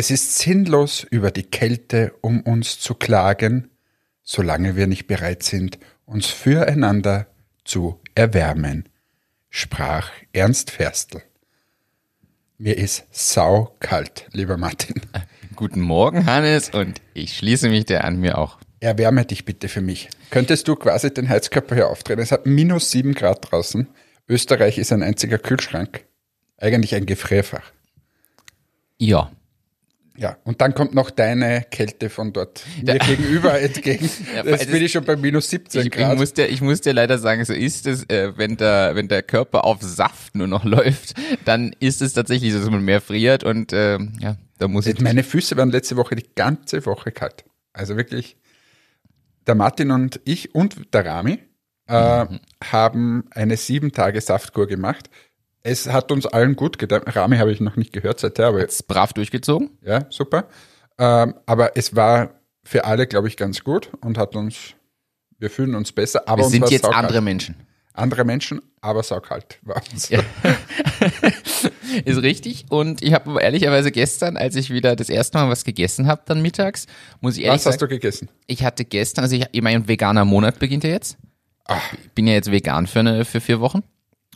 Es ist sinnlos, über die Kälte um uns zu klagen, solange wir nicht bereit sind, uns füreinander zu erwärmen, sprach Ernst Ferstl. Mir ist saukalt, lieber Martin. Guten Morgen, Hannes, und ich schließe mich dir an mir auch. Erwärme dich bitte für mich. Könntest du quasi den Heizkörper hier aufdrehen? Es hat minus sieben Grad draußen. Österreich ist ein einziger Kühlschrank. Eigentlich ein Gefrierfach. Ja. Ja, und dann kommt noch deine Kälte von dort mir gegenüber entgegen. Ja, Jetzt das- bin ich schon bei minus 17 Ich, ich, Grad. muss dir, ich muss dir leider sagen, so ist es, äh, wenn, der, wenn der Körper auf Saft nur noch läuft, dann ist es tatsächlich so, dass man mehr friert und äh, ja, da muss ich. Meine Füße waren letzte Woche die ganze Woche kalt. Also wirklich, der Martin und ich und der Rami äh, Mhm. haben eine sieben Tage Saftkur gemacht. Es hat uns allen gut getan. Rami habe ich noch nicht gehört seither, aber Jetzt brav durchgezogen. ja, super. Ähm, aber es war für alle, glaube ich, ganz gut und hat uns, wir fühlen uns besser. Aber Wir sind jetzt saukalt. andere Menschen. andere Menschen, aber saukalt war uns. Ja. ist richtig. Und ich habe ehrlicherweise gestern, als ich wieder das erste Mal was gegessen habe, dann mittags, muss ich ehrlich Was hast sagen, du gegessen? ich hatte gestern, also ich, ich mein veganer Monat beginnt ja jetzt. Ich bin ja jetzt vegan für, eine, für vier Wochen.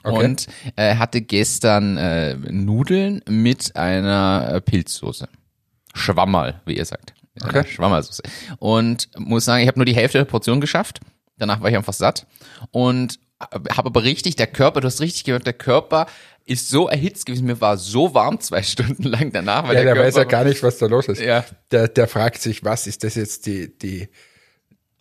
Okay. Und äh, hatte gestern äh, Nudeln mit einer äh, Pilzsoße. Schwammerl, wie ihr sagt. Okay. Schwammerlsoße. Und muss sagen, ich habe nur die Hälfte der Portion geschafft. Danach war ich einfach satt. Und habe aber richtig, der Körper, du hast richtig gehört, der Körper ist so erhitzt gewesen. Mir war so warm zwei Stunden lang danach. Weil Ja, der Körper weiß ja gar nicht, was da los ist. Ja. Der, der fragt sich, was ist das jetzt die, die,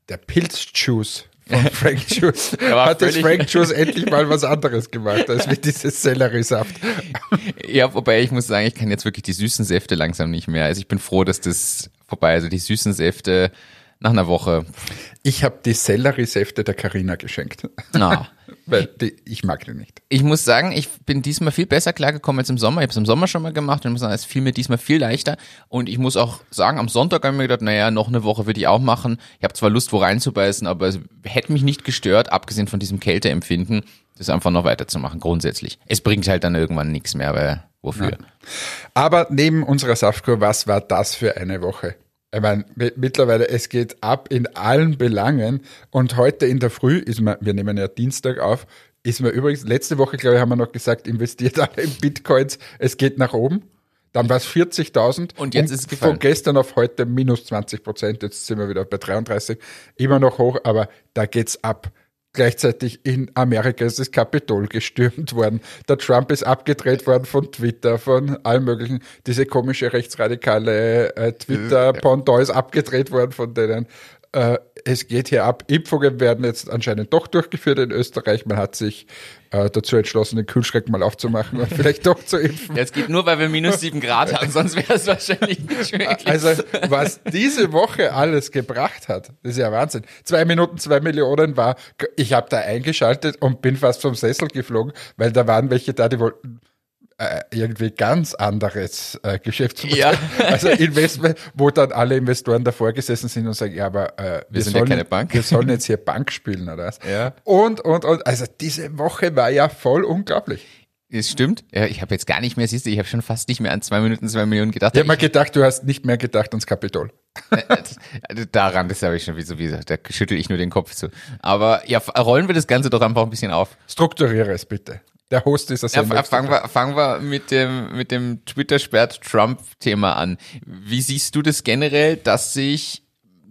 der Pilzjuice von Frank Juice? Hat jetzt Frank Juice endlich mal was anderes gemacht, als wie dieses Selleriesaft. Ja, wobei ich muss sagen, ich kann jetzt wirklich die süßen Säfte langsam nicht mehr. Also ich bin froh, dass das vorbei ist. Also die süßen Säfte nach einer Woche. Ich habe die Selleriesäfte der Carina geschenkt, Na, weil die, ich mag die nicht. ich muss sagen, ich bin diesmal viel besser klargekommen als im Sommer. Ich habe es im Sommer schon mal gemacht und ich muss sagen, es fiel mir diesmal viel leichter. Und ich muss auch sagen, am Sonntag habe ich mir gedacht, naja, noch eine Woche würde ich auch machen. Ich habe zwar Lust, wo reinzubeißen, aber es hätte mich nicht gestört, abgesehen von diesem Kälteempfinden, das einfach noch weiterzumachen, grundsätzlich. Es bringt halt dann irgendwann nichts mehr, weil wofür? Aber neben unserer Saftkur, was war das für eine Woche? Ich meine, mi- mittlerweile, es geht ab in allen Belangen. Und heute in der Früh ist mir, wir nehmen ja Dienstag auf, ist mir übrigens, letzte Woche, glaube ich, haben wir noch gesagt, investiert alle in Bitcoins, es geht nach oben. Dann war es 40.000. Und jetzt ist es gefallen. Von gestern auf heute minus 20 Prozent. Jetzt sind wir wieder bei 33. Immer noch hoch, aber da geht's ab. Gleichzeitig in Amerika ist das Kapitol gestürmt worden. Der Trump ist abgedreht worden von Twitter, von allem möglichen. Diese komische rechtsradikale äh, Twitter-Pendant ist abgedreht worden von denen. Äh, es geht hier ab. Impfungen werden jetzt anscheinend doch durchgeführt in Österreich. Man hat sich äh, dazu entschlossen, den Kühlschrank mal aufzumachen und vielleicht doch zu impfen. Es geht nur, weil wir minus sieben Grad haben, sonst wäre es wahrscheinlich nicht möglich. Also, was diese Woche alles gebracht hat, das ist ja Wahnsinn. Zwei Minuten, zwei Millionen war, ich habe da eingeschaltet und bin fast vom Sessel geflogen, weil da waren welche da, die wollten äh, irgendwie ganz anderes äh, Geschäftsmodell. Ja. Also Investment, wo dann alle Investoren davor gesessen sind und sagen, ja, aber äh, wir, sind ja sollen, keine Bank. wir sollen jetzt hier Bank spielen oder was? Ja. Und, und, und, also diese Woche war ja voll unglaublich. Das stimmt. Ja, ich habe jetzt gar nicht mehr, siehst du, ich habe schon fast nicht mehr an zwei Minuten zwei Millionen gedacht. Ich habe mal gedacht, du hast nicht mehr gedacht ans Kapitol. Das- also daran, das habe ich schon wie sowieso, da schüttel ich nur den Kopf zu. Aber ja, rollen wir das Ganze doch einfach ein bisschen auf. Strukturiere es bitte. Der Host dieser Ja, Sendung. fangen wir, fangen wir mit dem, mit dem Twitter-Sperrt-Trump-Thema an. Wie siehst du das generell, dass sich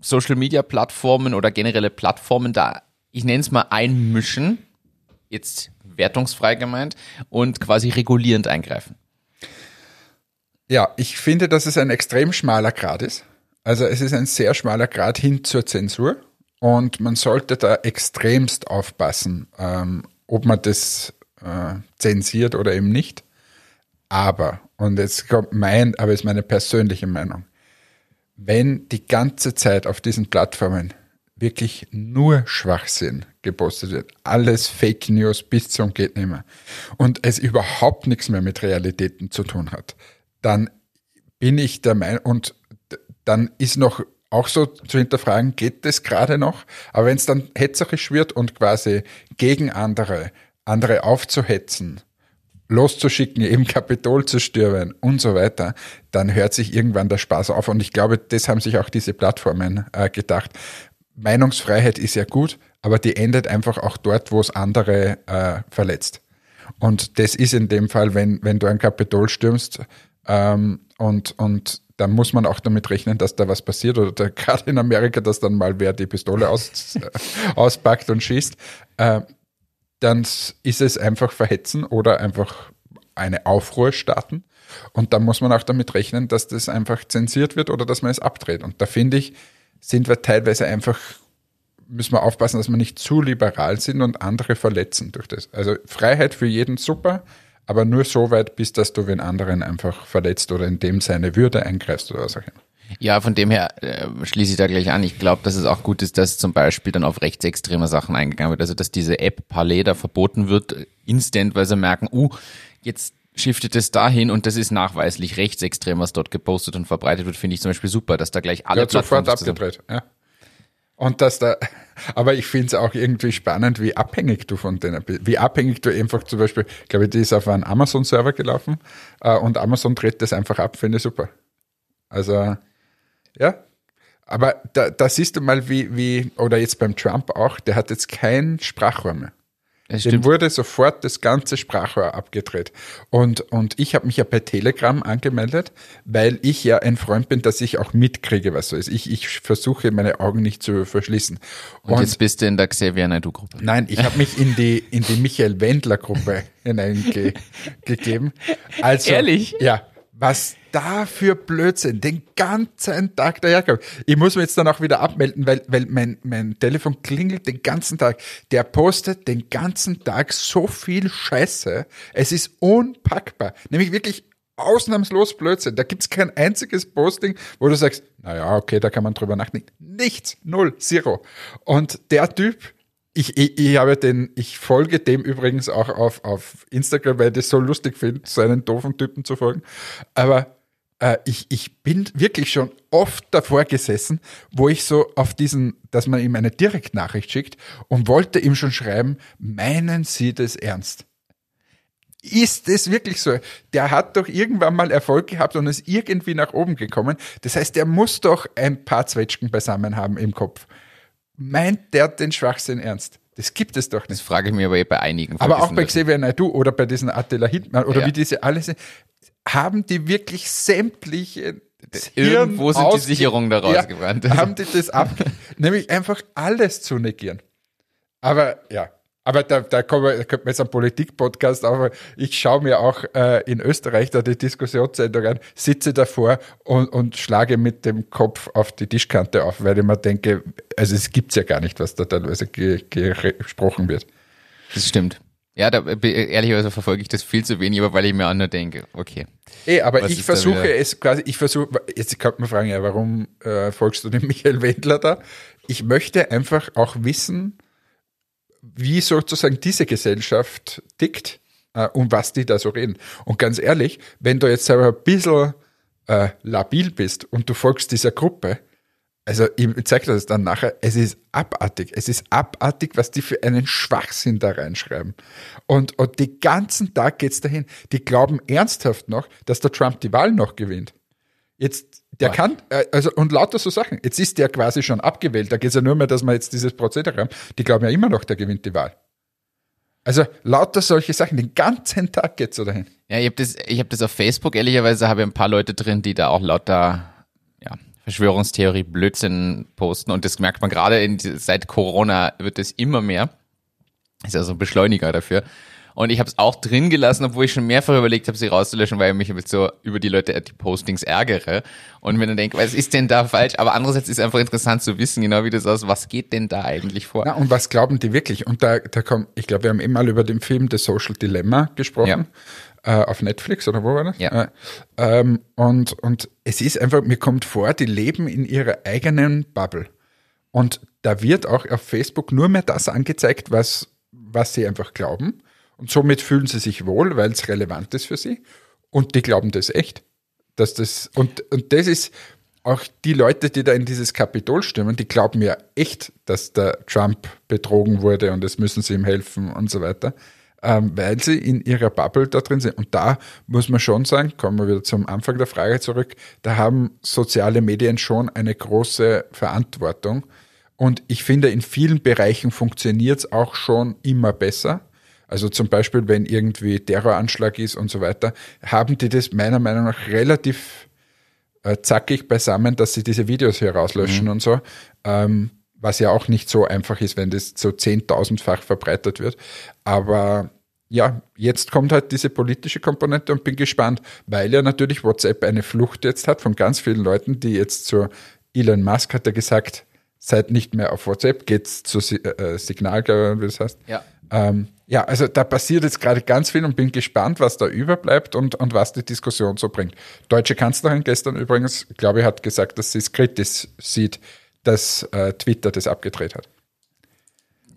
Social-Media-Plattformen oder generelle Plattformen da, ich nenne es mal, einmischen, jetzt wertungsfrei gemeint, und quasi regulierend eingreifen? Ja, ich finde, dass es ein extrem schmaler Grad ist. Also es ist ein sehr schmaler Grad hin zur Zensur und man sollte da extremst aufpassen, ähm, ob man das äh, zensiert oder eben nicht. Aber, und jetzt kommt mein, aber ist meine persönliche Meinung, wenn die ganze Zeit auf diesen Plattformen wirklich nur Schwachsinn gepostet wird, alles Fake News bis zum geht nimmer und es überhaupt nichts mehr mit Realitäten zu tun hat, dann bin ich der Meinung, und dann ist noch auch so zu hinterfragen, geht das gerade noch? Aber wenn es dann hetzerisch wird und quasi gegen andere, andere aufzuhetzen, loszuschicken, eben Kapitol zu stürmen und so weiter, dann hört sich irgendwann der Spaß auf. Und ich glaube, das haben sich auch diese Plattformen äh, gedacht. Meinungsfreiheit ist ja gut, aber die endet einfach auch dort, wo es andere äh, verletzt. Und das ist in dem Fall, wenn, wenn du ein Kapitol stürmst ähm, und, und dann muss man auch damit rechnen, dass da was passiert oder da, gerade in Amerika, dass dann mal wer die Pistole aus, äh, auspackt und schießt, äh, dann ist es einfach verhetzen oder einfach eine Aufruhr starten. Und dann muss man auch damit rechnen, dass das einfach zensiert wird oder dass man es abdreht. Und da finde ich, sind wir teilweise einfach, müssen wir aufpassen, dass wir nicht zu liberal sind und andere verletzen durch das. Also Freiheit für jeden super, aber nur so weit, bis dass du den anderen einfach verletzt oder in dem seine Würde eingreifst oder was auch immer. Ja, von dem her äh, schließe ich da gleich an. Ich glaube, dass es auch gut ist, dass zum Beispiel dann auf rechtsextreme Sachen eingegangen wird. Also, dass diese App Palais da verboten wird, instant, weil sie merken, uh, jetzt shiftet es dahin und das ist nachweislich rechtsextrem, was dort gepostet und verbreitet wird, finde ich zum Beispiel super, dass da gleich alle Wird sofort abgedreht, ja. Und dass da, aber ich finde es auch irgendwie spannend, wie abhängig du von denen bist. Wie abhängig du einfach zum Beispiel, glaube ich, die ist auf einen Amazon-Server gelaufen äh, und Amazon dreht das einfach ab, finde ich super. Also, ja. Aber da, da siehst du mal, wie, wie, oder jetzt beim Trump auch, der hat jetzt kein Sprachrohr mehr. Das Dem stimmt. wurde sofort das ganze Sprachrohr abgedreht. Und, und ich habe mich ja bei Telegram angemeldet, weil ich ja ein Freund bin, dass ich auch mitkriege, was so ist. Ich, ich versuche, meine Augen nicht zu verschließen. Und, jetzt bist du in der Xavier Naidoo-Gruppe. Nein, ich habe mich in die, in die Michael Wendler-Gruppe hineingegeben. Also, Ehrlich? Ja. Was da für Blödsinn den ganzen Tag daherkommt. Ich muss mich jetzt dann auch wieder abmelden, weil, weil mein, mein Telefon klingelt den ganzen Tag. Der postet den ganzen Tag so viel Scheiße. Es ist unpackbar. Nämlich wirklich ausnahmslos Blödsinn. Da gibt's kein einziges Posting, wo du sagst, naja, okay, da kann man drüber nachdenken. Nichts, null, zero. Und der Typ, ich, ich, ich habe den, ich folge dem übrigens auch auf, auf Instagram, weil ich das so lustig finde, so einen doofen Typen zu folgen. Aber äh, ich, ich bin wirklich schon oft davor gesessen, wo ich so auf diesen, dass man ihm eine Direktnachricht schickt und wollte ihm schon schreiben, meinen Sie das ernst? Ist es wirklich so? Der hat doch irgendwann mal Erfolg gehabt und ist irgendwie nach oben gekommen. Das heißt, der muss doch ein paar Zwetschgen beisammen haben im Kopf. Meint der den Schwachsinn ernst? Das gibt es doch Das nicht. frage ich mir aber eh bei einigen. Aber auch bei. Xavier Naidoo oder bei diesen Attila Hildmann oder Ja. wie diese alle sind, haben die wirklich sämtliche Irgendwo sind die Sicherungen da rausgebrannt. Ja, haben die das ab, nämlich einfach alles zu negieren. Aber ja, aber da, da kommen wir, da könnte man jetzt einen Politik-Podcast, aber ich schaue mir auch äh, in Österreich da die Diskussionssendung an, sitze davor und, und schlage mit dem Kopf auf die Tischkante auf, weil ich mir denke, also es gibt's ja gar nicht, was da teilweise ge, ge, gesprochen wird. Das stimmt. Ja, da, ehrlicherweise verfolge ich das viel zu wenig, aber weil ich mir auch nur denke, okay. Eh, aber ich versuche es quasi, ich versuche, jetzt könnte man fragen, ja, warum äh, folgst du dem Michael Wendler da? Ich möchte einfach auch wissen, wie sozusagen diese Gesellschaft tickt äh, und was die da so reden. Und ganz ehrlich, wenn du jetzt selber ein bisschen äh, labil bist und du folgst dieser Gruppe, also ich zeige das dann nachher, es ist abartig. Es ist abartig, was die für einen Schwachsinn da reinschreiben. Und, und den ganzen Tag geht's dahin. Die glauben ernsthaft noch, dass der Trump die Wahl noch gewinnt. Jetzt, der Boah. kann, äh, also und lauter so Sachen. Jetzt ist der quasi schon abgewählt. Da geht's ja nur mehr, dass wir jetzt dieses Prozedere haben. Die glauben ja immer noch, der gewinnt die Wahl. Also lauter solche Sachen. Den ganzen Tag geht's so dahin. Ja, ich habe das, ich hab das auf Facebook, ehrlicherweise habe ich ein paar Leute drin, die da auch lauter ja, Verschwörungstheorie, Blödsinn posten und das merkt man gerade in, seit Corona wird es immer mehr. Ist ja so ein Beschleuniger dafür. Und ich habe es auch drin gelassen, obwohl ich schon mehrfach überlegt habe, sie rauszulöschen, weil ich mich jetzt so über die Leute, die Postings ärgere. Und wenn dann denke, was ist denn da falsch? Aber andererseits ist einfach interessant zu wissen, genau wie das aus, was geht denn da eigentlich vor? Na, und was glauben die wirklich? Und da, da kommt, ich glaube, wir haben eben mal über den Film The Social Dilemma gesprochen. Äh, auf Netflix oder wo war das? Ja. Äh, ähm, und, und es ist einfach, mir kommt vor, die leben in ihrer eigenen Bubble. Und da wird auch auf Facebook nur mehr das angezeigt, was, was sie einfach glauben. Und somit fühlen sie sich wohl, weil es relevant ist für sie. Und die glauben das echt. Dass das, und, und das ist auch die Leute, die da in dieses Kapitol stürmen, die glauben ja echt, dass der Trump betrogen wurde und es müssen sie ihm helfen und so weiter. ähm, weil sie in ihrer Bubble da drin sind. Und da muss man schon sagen, kommen wir wieder zum Anfang der Frage zurück, da haben soziale Medien schon eine große Verantwortung. Und ich finde, in vielen Bereichen funktioniert es auch schon immer besser. Also zum Beispiel, wenn irgendwie Terroranschlag ist und so weiter, haben die das meiner Meinung nach relativ äh, zackig beisammen, dass sie diese Videos hier rauslöschen mhm. und so. Ähm, was ja auch nicht so einfach ist, wenn das so zehntausendfach verbreitet wird. Aber ja, jetzt kommt halt diese politische Komponente und bin gespannt, weil ja natürlich WhatsApp eine Flucht jetzt hat von ganz vielen Leuten, die jetzt zu Elon Musk hat er gesagt, seid nicht mehr auf WhatsApp, geht's zu äh, Signal, wie das heißt. Ja. Ähm, ja, also da passiert jetzt gerade ganz viel und bin gespannt, was da überbleibt und, und was die Diskussion so bringt. Deutsche Kanzlerin gestern übrigens, glaube ich, hat gesagt, dass sie es kritisch sieht, dass äh, Twitter das abgedreht hat.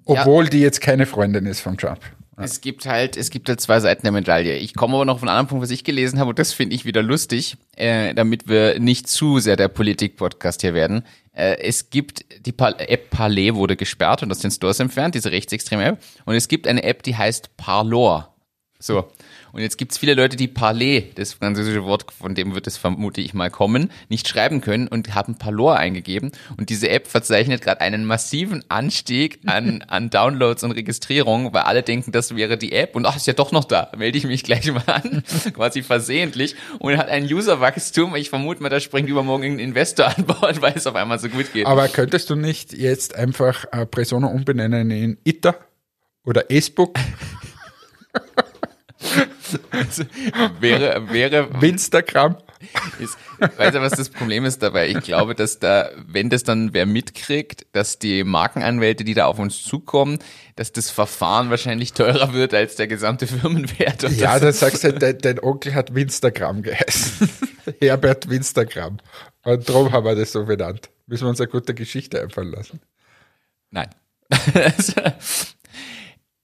Obwohl ja. die jetzt keine Freundin ist von Trump. Es gibt halt, es gibt halt zwei Seiten der Medaille. Ich komme aber noch von einem anderen Punkt, was ich gelesen habe, und das finde ich wieder lustig, äh, damit wir nicht zu sehr der Politik-Podcast hier werden. Äh, es gibt, die App Parler wurde gesperrt und aus den Stores entfernt, diese rechtsextreme App. Und es gibt eine App, die heißt Parlor. So. Und jetzt gibt es viele Leute, die Parler, das französische Wort, von dem wird es vermute ich mal kommen, nicht schreiben können und haben Parlor eingegeben. Und diese App verzeichnet gerade einen massiven Anstieg an, an Downloads und Registrierungen, weil alle denken, das wäre die App. Und ach, ist ja doch noch da. Melde ich mich gleich mal an, quasi versehentlich. Und hat ein Userwachstum. Ich vermute mal, da springt übermorgen irgendein Investor an Bord, weil es auf einmal so gut geht. Aber könntest du nicht jetzt einfach äh, Persona umbenennen in Ita oder Facebook? Also, wäre, wäre. Instagram. Ist, weißt du, was das Problem ist dabei? Ich glaube, dass da, wenn das dann wer mitkriegt, dass die Markenanwälte, die da auf uns zukommen, dass das Verfahren wahrscheinlich teurer wird als der gesamte Firmenwert. Ja, dann sagst du, dein, dein Onkel hat Winstagram geheißen. Herbert Winstagram. Und darum haben wir das so benannt. Müssen wir uns eine gute Geschichte einfallen lassen? Nein.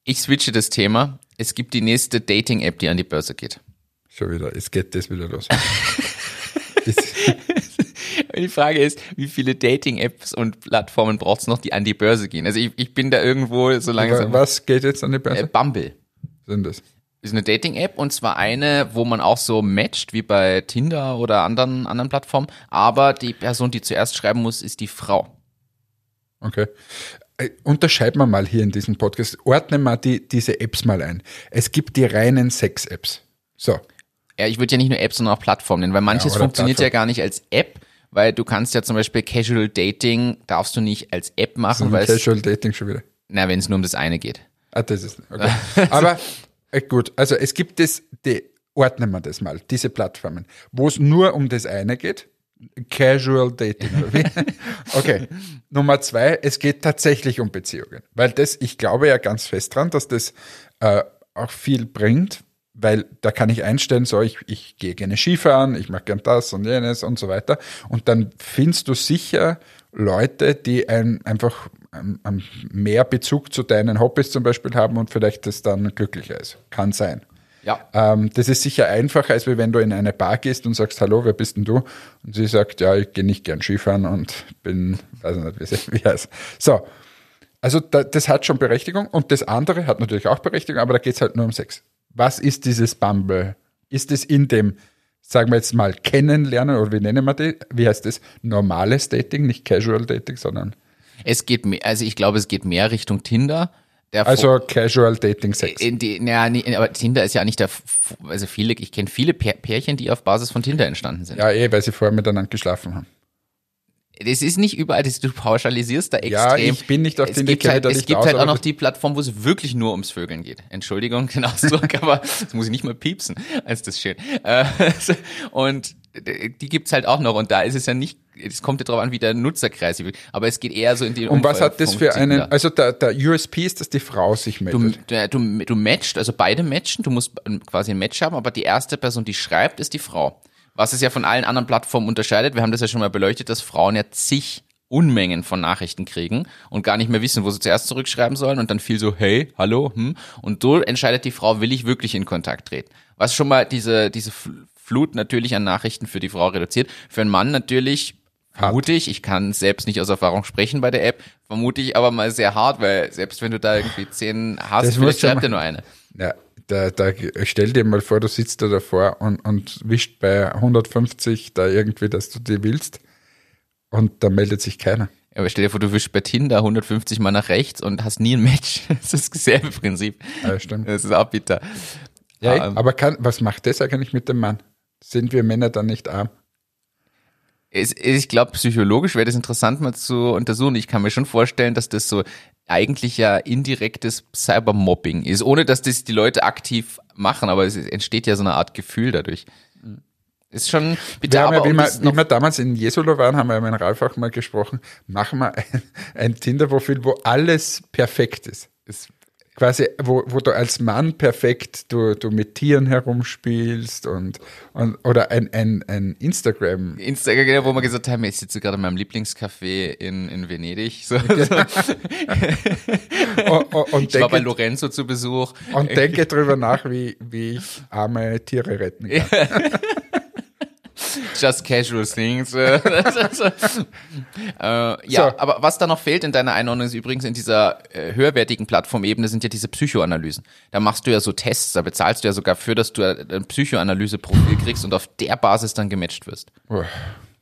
ich switche das Thema es gibt die nächste Dating-App, die an die Börse geht. Schon wieder, es geht das wieder los. die Frage ist, wie viele Dating-Apps und Plattformen braucht es noch, die an die Börse gehen? Also ich, ich bin da irgendwo so langsam. Was geht jetzt an die Börse? Äh, Bumble. Sind das? Ist eine Dating-App und zwar eine, wo man auch so matcht, wie bei Tinder oder anderen, anderen Plattformen. Aber die Person, die zuerst schreiben muss, ist die Frau. Okay. Äh, unterscheiden wir mal hier in diesem Podcast, ordnen wir die, diese Apps mal ein. Es gibt die reinen Sex-Apps. So. Ja, ich würde ja nicht nur Apps, sondern auch Plattformen nennen, weil manches ja, funktioniert Plattform. ja gar nicht als App, weil du kannst ja zum Beispiel Casual Dating darfst du nicht als App machen. weil Casual Dating schon wieder. Na, wenn es nur um das eine geht. Ah, das ist, okay. Aber äh, gut, also es gibt das, die, ordnen wir das mal, diese Plattformen, wo es nur um das eine geht, Casual Dating. okay. Nummer zwei, es geht tatsächlich um Beziehungen. Weil das, ich glaube ja ganz fest dran, dass das äh, auch viel bringt, weil da kann ich einstellen, so ich, ich gehe gerne Skifahren, ich mache gern das und jenes und so weiter. Und dann findest du sicher Leute, die ein, einfach ein, ein mehr Bezug zu deinen Hobbys zum Beispiel haben und vielleicht das dann glücklicher ist. Kann sein. Ja. Ähm, das ist sicher einfacher, als wenn du in eine Bar gehst und sagst, hallo, wer bist denn du? Und sie sagt, ja, ich gehe nicht gern Skifahren und bin, weiß nicht, wie, wie heißt. So. Also da, das hat schon Berechtigung und das andere hat natürlich auch Berechtigung, aber da geht es halt nur um Sex. Was ist dieses Bumble? Ist es in dem, sagen wir jetzt mal, Kennenlernen oder wie nennen wir das? Wie heißt das? Normales Dating, nicht Casual Dating, sondern es geht mehr, also ich glaube, es geht mehr Richtung Tinder. Also Casual Dating Sex. In die, naja, nee, aber Tinder ist ja nicht der, also viele, ich kenne viele Pärchen, die auf Basis von Tinder entstanden sind. Ja, eh, weil sie vorher miteinander geschlafen haben. Das ist nicht überall, das, du pauschalisierst da extrem. Ja, ich bin nicht auf den gibt halt, Es gibt aus, halt auch noch die Plattform, wo es wirklich nur ums Vögeln geht. Entschuldigung, den Ausdruck, aber das muss ich nicht mal piepsen, als das schön. Äh, und die gibt's halt auch noch und da ist es ja nicht, es kommt ja drauf an, wie der Nutzerkreis wird, aber es geht eher so in die Und was hat das für einen, also der, der USP ist, dass die Frau sich meldet? Du, du, du matcht, also beide matchen, du musst quasi ein Match haben, aber die erste Person, die schreibt, ist die Frau. Was es ja von allen anderen Plattformen unterscheidet, wir haben das ja schon mal beleuchtet, dass Frauen ja zig Unmengen von Nachrichten kriegen und gar nicht mehr wissen, wo sie zuerst zurückschreiben sollen und dann viel so, hey, hallo, hm. Und so entscheidet die Frau, will ich wirklich in Kontakt treten. Was schon mal diese, diese Flut natürlich an Nachrichten für die Frau reduziert. Für einen Mann natürlich vermute ich, ich kann selbst nicht aus Erfahrung sprechen bei der App, vermute ich aber mal sehr hart, weil selbst wenn du da irgendwie zehn hast, vielleicht schreibt er nur eine. Ja, da, da stell dir mal vor, du sitzt da davor und, und wischt bei 150 da irgendwie, dass du die willst und da meldet sich keiner. Aber stell dir vor, du wischst bei Tinder 150 Mal nach rechts und hast nie ein Match. Das ist dasselbe Prinzip. Ja, stimmt. Das ist auch bitter. Ja, Ähm, aber kann, was macht das eigentlich mit dem Mann? Sind wir Männer dann nicht arm? Es, ich glaube, psychologisch wäre das interessant mal zu untersuchen. Ich kann mir schon vorstellen, dass das so eigentlich ja indirektes Cybermobbing ist, ohne dass das die Leute aktiv machen, aber es entsteht ja so eine Art Gefühl dadurch. Ist schon bitter, Wir haben aber ja, wie, wir, wie wir damals in Jesolo waren, haben wir ja mit Ralf auch mal gesprochen, machen wir ein, ein Tinder-Profil, wo alles perfekt ist. ist quasi, wo, wo du als Mann perfekt du, du mit Tieren herumspielst und, und oder ein, ein, ein Instagram. Instagram, wo wir gesagt haben, ich sitze gerade in meinem Lieblingscafé in, in Venedig. So, so. und, und, und, Ich war bei denke, Lorenzo zu Besuch. und denke drüber nach, wie, wie ich arme Tiere retten kann. Just casual things. äh, ja, So. aber was da noch fehlt in deiner Einordnung ist übrigens in dieser äh, höherwertigen Plattformebene sind ja diese Psychoanalysen. Da machst du ja so Tests, da bezahlst du ja sogar für, dass du ein Psychoanalyse-Profil kriegst und auf der Basis dann gematcht wirst.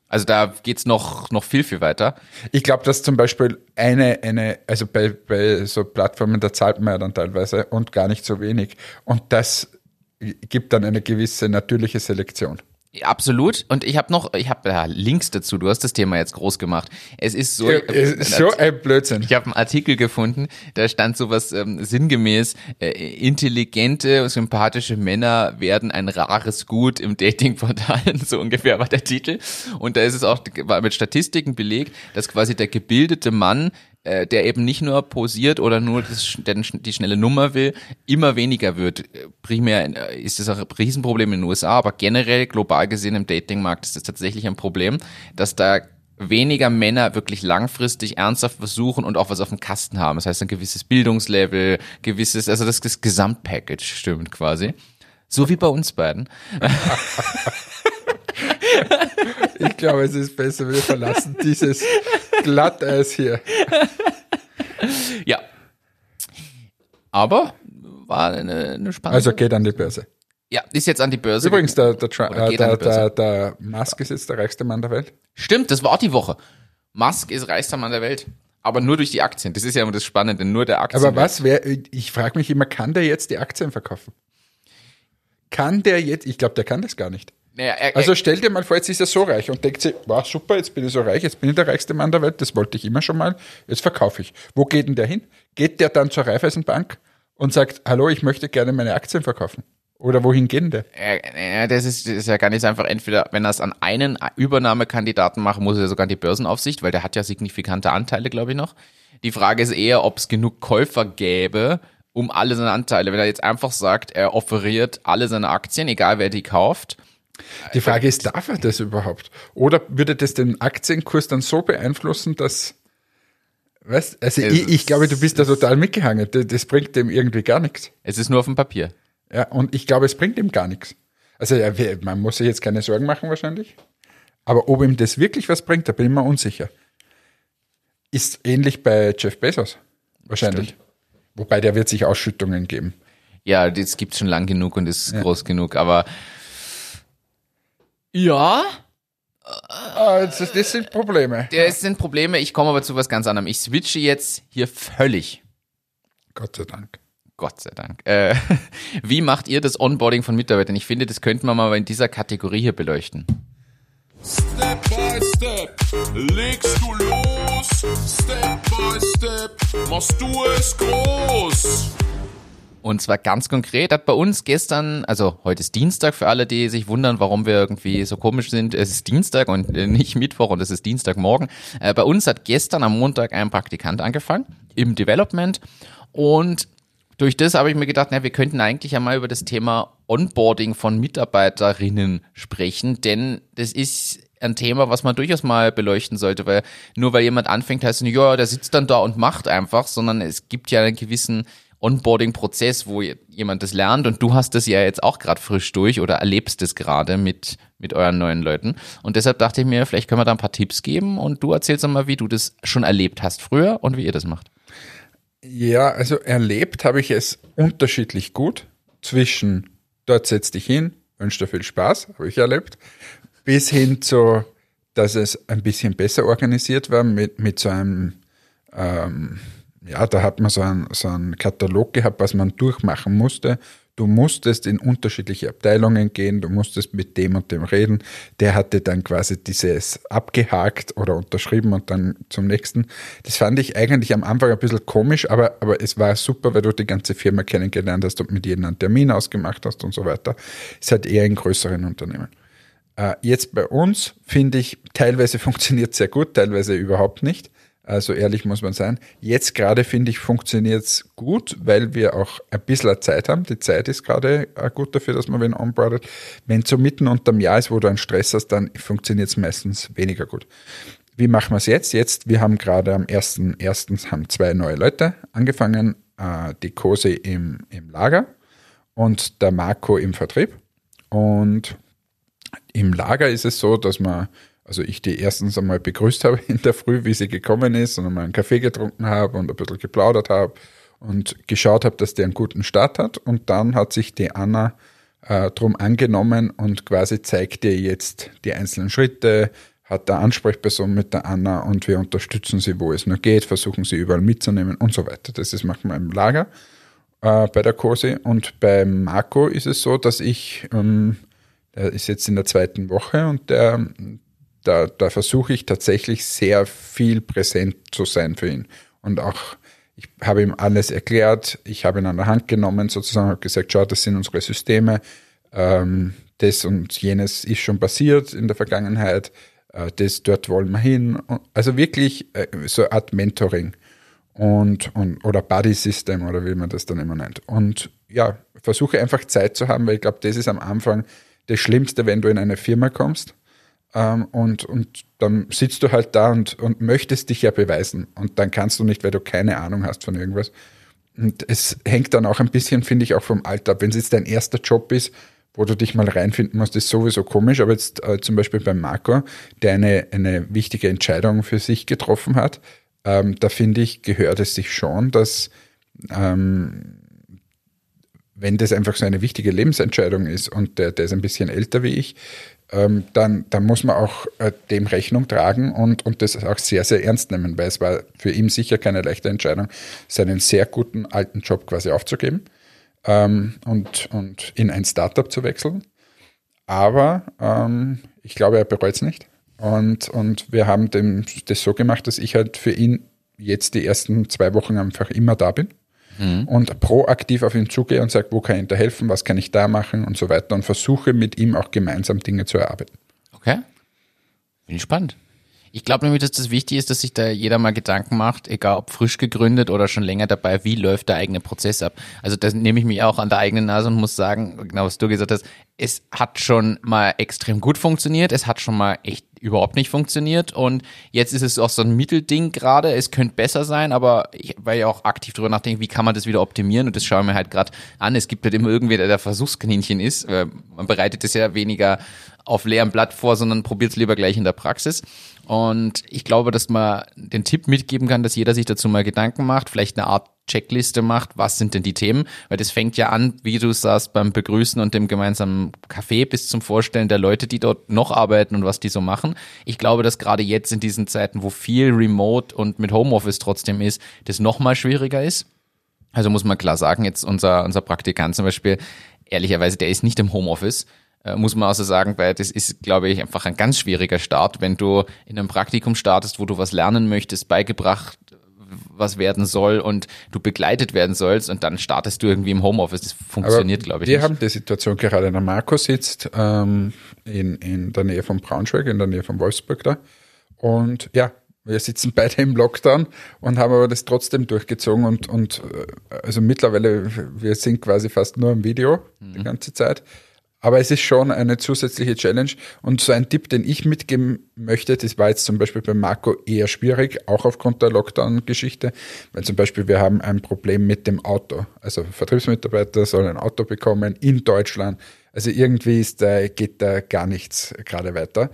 Also da geht's noch, noch viel, viel weiter. Ich glaube, dass zum Beispiel eine, eine, also bei, bei so Plattformen, da zahlt man ja dann teilweise und gar nicht so wenig. Und das gibt dann eine gewisse natürliche Selektion. Absolut. Und ich habe noch, ich habe ja, Links dazu. Du hast das Thema jetzt groß gemacht. Es ist so. Ja, es ist so ein Blödsinn. Ich habe einen Artikel gefunden, da stand sowas ähm, sinngemäß, äh, intelligente, sympathische Männer werden ein rares Gut im Datingportal, so ungefähr war der Titel. Und da ist es auch mit Statistiken belegt, dass quasi der gebildete Mann äh, der eben nicht nur posiert oder nur das, der die schnelle Nummer will, immer weniger wird. Äh, Primär äh, ist das auch ein Riesenproblem in den USA, aber generell global gesehen im Datingmarkt ist das tatsächlich ein Problem, dass da weniger Männer wirklich langfristig ernsthaft versuchen und auch was auf dem Kasten haben. Das heißt, ein gewisses Bildungslevel, gewisses, also das, das Gesamtpackage stimmt quasi. So wie bei uns beiden. Ich glaube, es ist besser, wir verlassen dieses Glatteis hier. Ja. Aber war eine, eine spannende. Also geht an die Börse. ja, ist jetzt an die Börse. Übrigens, der, der, äh, der, der, der Musk ist jetzt der reichste Mann der Welt. Stimmt, das war auch die Woche. Musk ist reichster Mann der Welt. Aber nur durch die Aktien. Das ist ja immer das Spannende, nur der Aktien. Aber was wäre, ich frage mich immer, kann der jetzt die Aktien verkaufen? Kann der jetzt, ich glaube, der kann das gar nicht. Naja, er, Also stell dir mal vor, jetzt ist er so reich und denkt sich, wow, super, jetzt bin ich so reich, jetzt bin ich der reichste Mann der Welt, das wollte ich immer schon mal, jetzt verkaufe ich. Wo geht denn der hin? Geht der dann zur Raiffeisenbank und sagt, hallo, ich möchte gerne meine Aktien verkaufen? Oder wohin geht denn der? er, er, das, ist, das ist ja gar nicht einfach. Entweder, wenn er es an einen Übernahmekandidaten macht, muss er sogar an die Börsenaufsicht, weil der hat ja signifikante Anteile, glaube ich, noch. Die Frage ist eher, ob es genug Käufer gäbe, um alle seine Anteile. Wenn er jetzt einfach sagt, er offeriert alle seine Aktien, egal wer die kauft, Die Frage ist, darf er das überhaupt? Oder würde das den Aktienkurs dann so beeinflussen, dass, weißt, also Es ich, ich glaube, du ist- bist da total mitgehangen. Das, bringt dem irgendwie gar nichts. es ist nur auf dem Papier. Ja, und ich glaube, es bringt ihm gar nichts. Also ja, man muss sich jetzt keine Sorgen machen wahrscheinlich. Aber ob ihm das wirklich was bringt, da bin ich mir unsicher. Ist ähnlich bei Jeff Bezos. Wahrscheinlich. Wobei der wird sich Ausschüttungen geben. Ja, das gibt's schon lang genug und ist groß genug, aber ja, Ah, das, das sind Probleme. das sind Probleme. Ich komme aber zu was ganz anderem. Ich switche jetzt hier völlig. Gott sei Dank. Gott sei Dank. Äh, wie macht ihr das Onboarding von Mitarbeitern? Ich finde, das könnten wir mal in dieser Kategorie hier beleuchten. Step by step legst du los. Step by step machst du es groß. Und zwar ganz konkret hat bei uns gestern, also heute ist Dienstag für alle, die sich wundern, warum wir irgendwie so komisch sind. Es ist Dienstag und äh, nicht Mittwoch und es ist Dienstagmorgen. Äh, bei uns hat gestern am Montag ein Praktikant angefangen im Development und durch das habe ich mir gedacht, na, wir könnten eigentlich ja mal über das Thema Onboarding von Mitarbeiterinnen sprechen, denn das ist ein Thema, was man durchaus mal beleuchten sollte, weil nur weil jemand anfängt, heißt es nicht, ja, der sitzt dann da und macht einfach, sondern es gibt ja einen gewissen Onboarding-Prozess, wo jemand das lernt und du hast das ja jetzt auch gerade frisch durch oder erlebst es gerade mit, mit euren neuen Leuten. Und deshalb dachte ich mir, vielleicht können wir da ein paar Tipps geben und du erzählst mal, wie du das schon erlebt hast früher und wie ihr das macht. Ja, also erlebt habe ich es unterschiedlich gut. zwischen dort setz dich hin, wünsche dir viel Spaß, habe ich erlebt, bis hin zu, dass es ein bisschen besser organisiert war mit, mit so einem, ähm, ja, da hat man so einen, so einen Katalog gehabt, was man durchmachen musste. Du musstest in unterschiedliche Abteilungen gehen, du musstest mit dem und dem reden. Der hatte dann quasi dieses abgehakt oder unterschrieben und dann zum nächsten. Das fand ich eigentlich am Anfang ein bisschen komisch, aber, aber es war super, weil du die ganze Firma kennengelernt hast und mit jedem einen Termin ausgemacht hast und so weiter. Ist halt eher in größeren Unternehmen. Äh, jetzt bei uns finde ich, teilweise funktioniert sehr gut, teilweise überhaupt nicht. Also ehrlich muss man sein. Jetzt gerade finde ich, funktioniert es gut, weil wir auch ein bisschen Zeit haben. Die Zeit ist gerade äh, gut dafür, dass man wen onboardet. Wenn es so mitten unterm Jahr ist, wo du einen Stress hast, dann funktioniert es meistens weniger gut. Wie machen wir es jetzt? Jetzt, wir haben gerade am 1.1. haben zwei neue Leute angefangen, äh, die Kose im, im Lager und der Marco im Vertrieb. Und im Lager ist es so, dass man also ich die erstens einmal begrüßt habe in der Früh, wie sie gekommen ist und einmal einen Kaffee getrunken habe und ein bisschen geplaudert habe und geschaut habe, dass der einen guten Start hat. Und dann hat sich die Anna äh, drum angenommen und quasi zeigt ihr jetzt die einzelnen Schritte, hat der Ansprechperson mit der Anna und wir unterstützen sie, wo es nur geht, versuchen sie überall mitzunehmen und so weiter. Das ist manchmal im Lager äh, bei der Kurse. Und beim Marco ist es so, dass ich, ähm, der ist jetzt in der zweiten Woche und der da, da versuche ich tatsächlich sehr viel präsent zu sein für ihn. Und auch, ich habe ihm alles erklärt, ich habe ihn an der Hand genommen, sozusagen, habe gesagt, schau, das sind unsere Systeme, ähm, das und jenes ist schon passiert in der Vergangenheit, äh, das dort wollen wir hin. Also wirklich äh, so eine Art Mentoring und, und oder Buddy System oder wie man das dann immer nennt. Und ja, versuche einfach Zeit zu haben, weil ich glaube, das ist am Anfang das Schlimmste, wenn du in eine Firma kommst ähm, und, und dann sitzt du halt da und, und möchtest dich ja beweisen. Und dann kannst du nicht, weil du keine Ahnung hast von irgendwas. Und es hängt dann auch ein bisschen, finde ich, auch vom Alter ab. Wenn es jetzt dein erster Job ist, wo du dich mal reinfinden musst, ist sowieso komisch. Aber jetzt äh, zum Beispiel beim Marco, der eine, eine wichtige Entscheidung für sich getroffen hat, ähm, da finde ich, gehört es sich schon, dass ähm, wenn das einfach so eine wichtige Lebensentscheidung ist und der, der ist ein bisschen älter wie ich, ähm, dann, dann muss man auch äh, dem Rechnung tragen und, und das auch sehr, sehr ernst nehmen, weil es war für ihn sicher keine leichte Entscheidung, seinen sehr guten alten Job quasi aufzugeben ähm, und, und in ein Startup zu wechseln. Aber ähm, ich glaube, er bereut es nicht. Und, und wir haben dem, das so gemacht, dass ich halt für ihn jetzt die ersten zwei Wochen einfach immer da bin mhm. und proaktiv auf ihn zugehe und sage, wo kann ich da helfen, was kann ich da machen und so weiter und versuche mit ihm auch gemeinsam Dinge zu erarbeiten. Okay. Bin ich spannend. Ich glaube nämlich, dass das wichtig ist, dass sich da jeder mal Gedanken macht, egal ob frisch gegründet oder schon länger dabei, wie läuft der eigene Prozess ab. Also das nehme ich mich auch an der eigenen Nase und muss sagen, genau was du gesagt hast, es hat schon mal extrem gut funktioniert, es hat schon mal echt überhaupt nicht funktioniert und jetzt ist es auch so ein Mittelding gerade, es könnte besser sein, aber ich, weil ich auch aktiv drüber nachdenke, wie kann man das wieder optimieren und das schauen wir halt gerade an. Es gibt halt immer irgendwer, der der Versuchskaninchen ist. Man bereitet es ja weniger auf leerem Blatt vor, sondern probiert es lieber gleich in der Praxis. Und ich glaube, dass man den Tipp mitgeben kann, dass jeder sich dazu mal Gedanken macht, vielleicht eine Art Checkliste macht, was sind denn die Themen, weil das fängt ja an, wie du sagst, beim Begrüßen und dem gemeinsamen Kaffee bis zum Vorstellen der Leute, die dort noch arbeiten und was die so machen. Ich glaube, dass gerade jetzt in diesen Zeiten, wo viel Remote und mit Homeoffice trotzdem ist, das noch mal schwieriger ist. Also muss man klar sagen, jetzt unser, unser Praktikant zum Beispiel, ehrlicherweise, der ist nicht im Homeoffice, muss man also sagen, weil das ist, glaube ich, einfach ein ganz schwieriger Start, wenn du in einem Praktikum startest, wo du was lernen möchtest, beigebracht was werden soll und du begleitet werden sollst und dann startest du irgendwie im Homeoffice. Das funktioniert, glaube ich. Wir nicht. haben die Situation gerade, der Marco sitzt ähm, in, in der Nähe von Braunschweig, in der Nähe von Wolfsburg da. Und ja, wir sitzen beide im Lockdown und haben aber das trotzdem durchgezogen und, und äh, also mittlerweile, wir sind quasi fast nur im Video mhm. die ganze Zeit. Aber es ist schon eine zusätzliche Challenge. Und so ein Tipp, den ich mitgeben möchte, das war jetzt zum Beispiel bei Marco eher schwierig, auch aufgrund der Lockdown-Geschichte, weil zum Beispiel wir haben ein Problem mit dem Auto. Also Vertriebsmitarbeiter sollen ein Auto bekommen in Deutschland. Also irgendwie ist da, geht da gar nichts gerade weiter.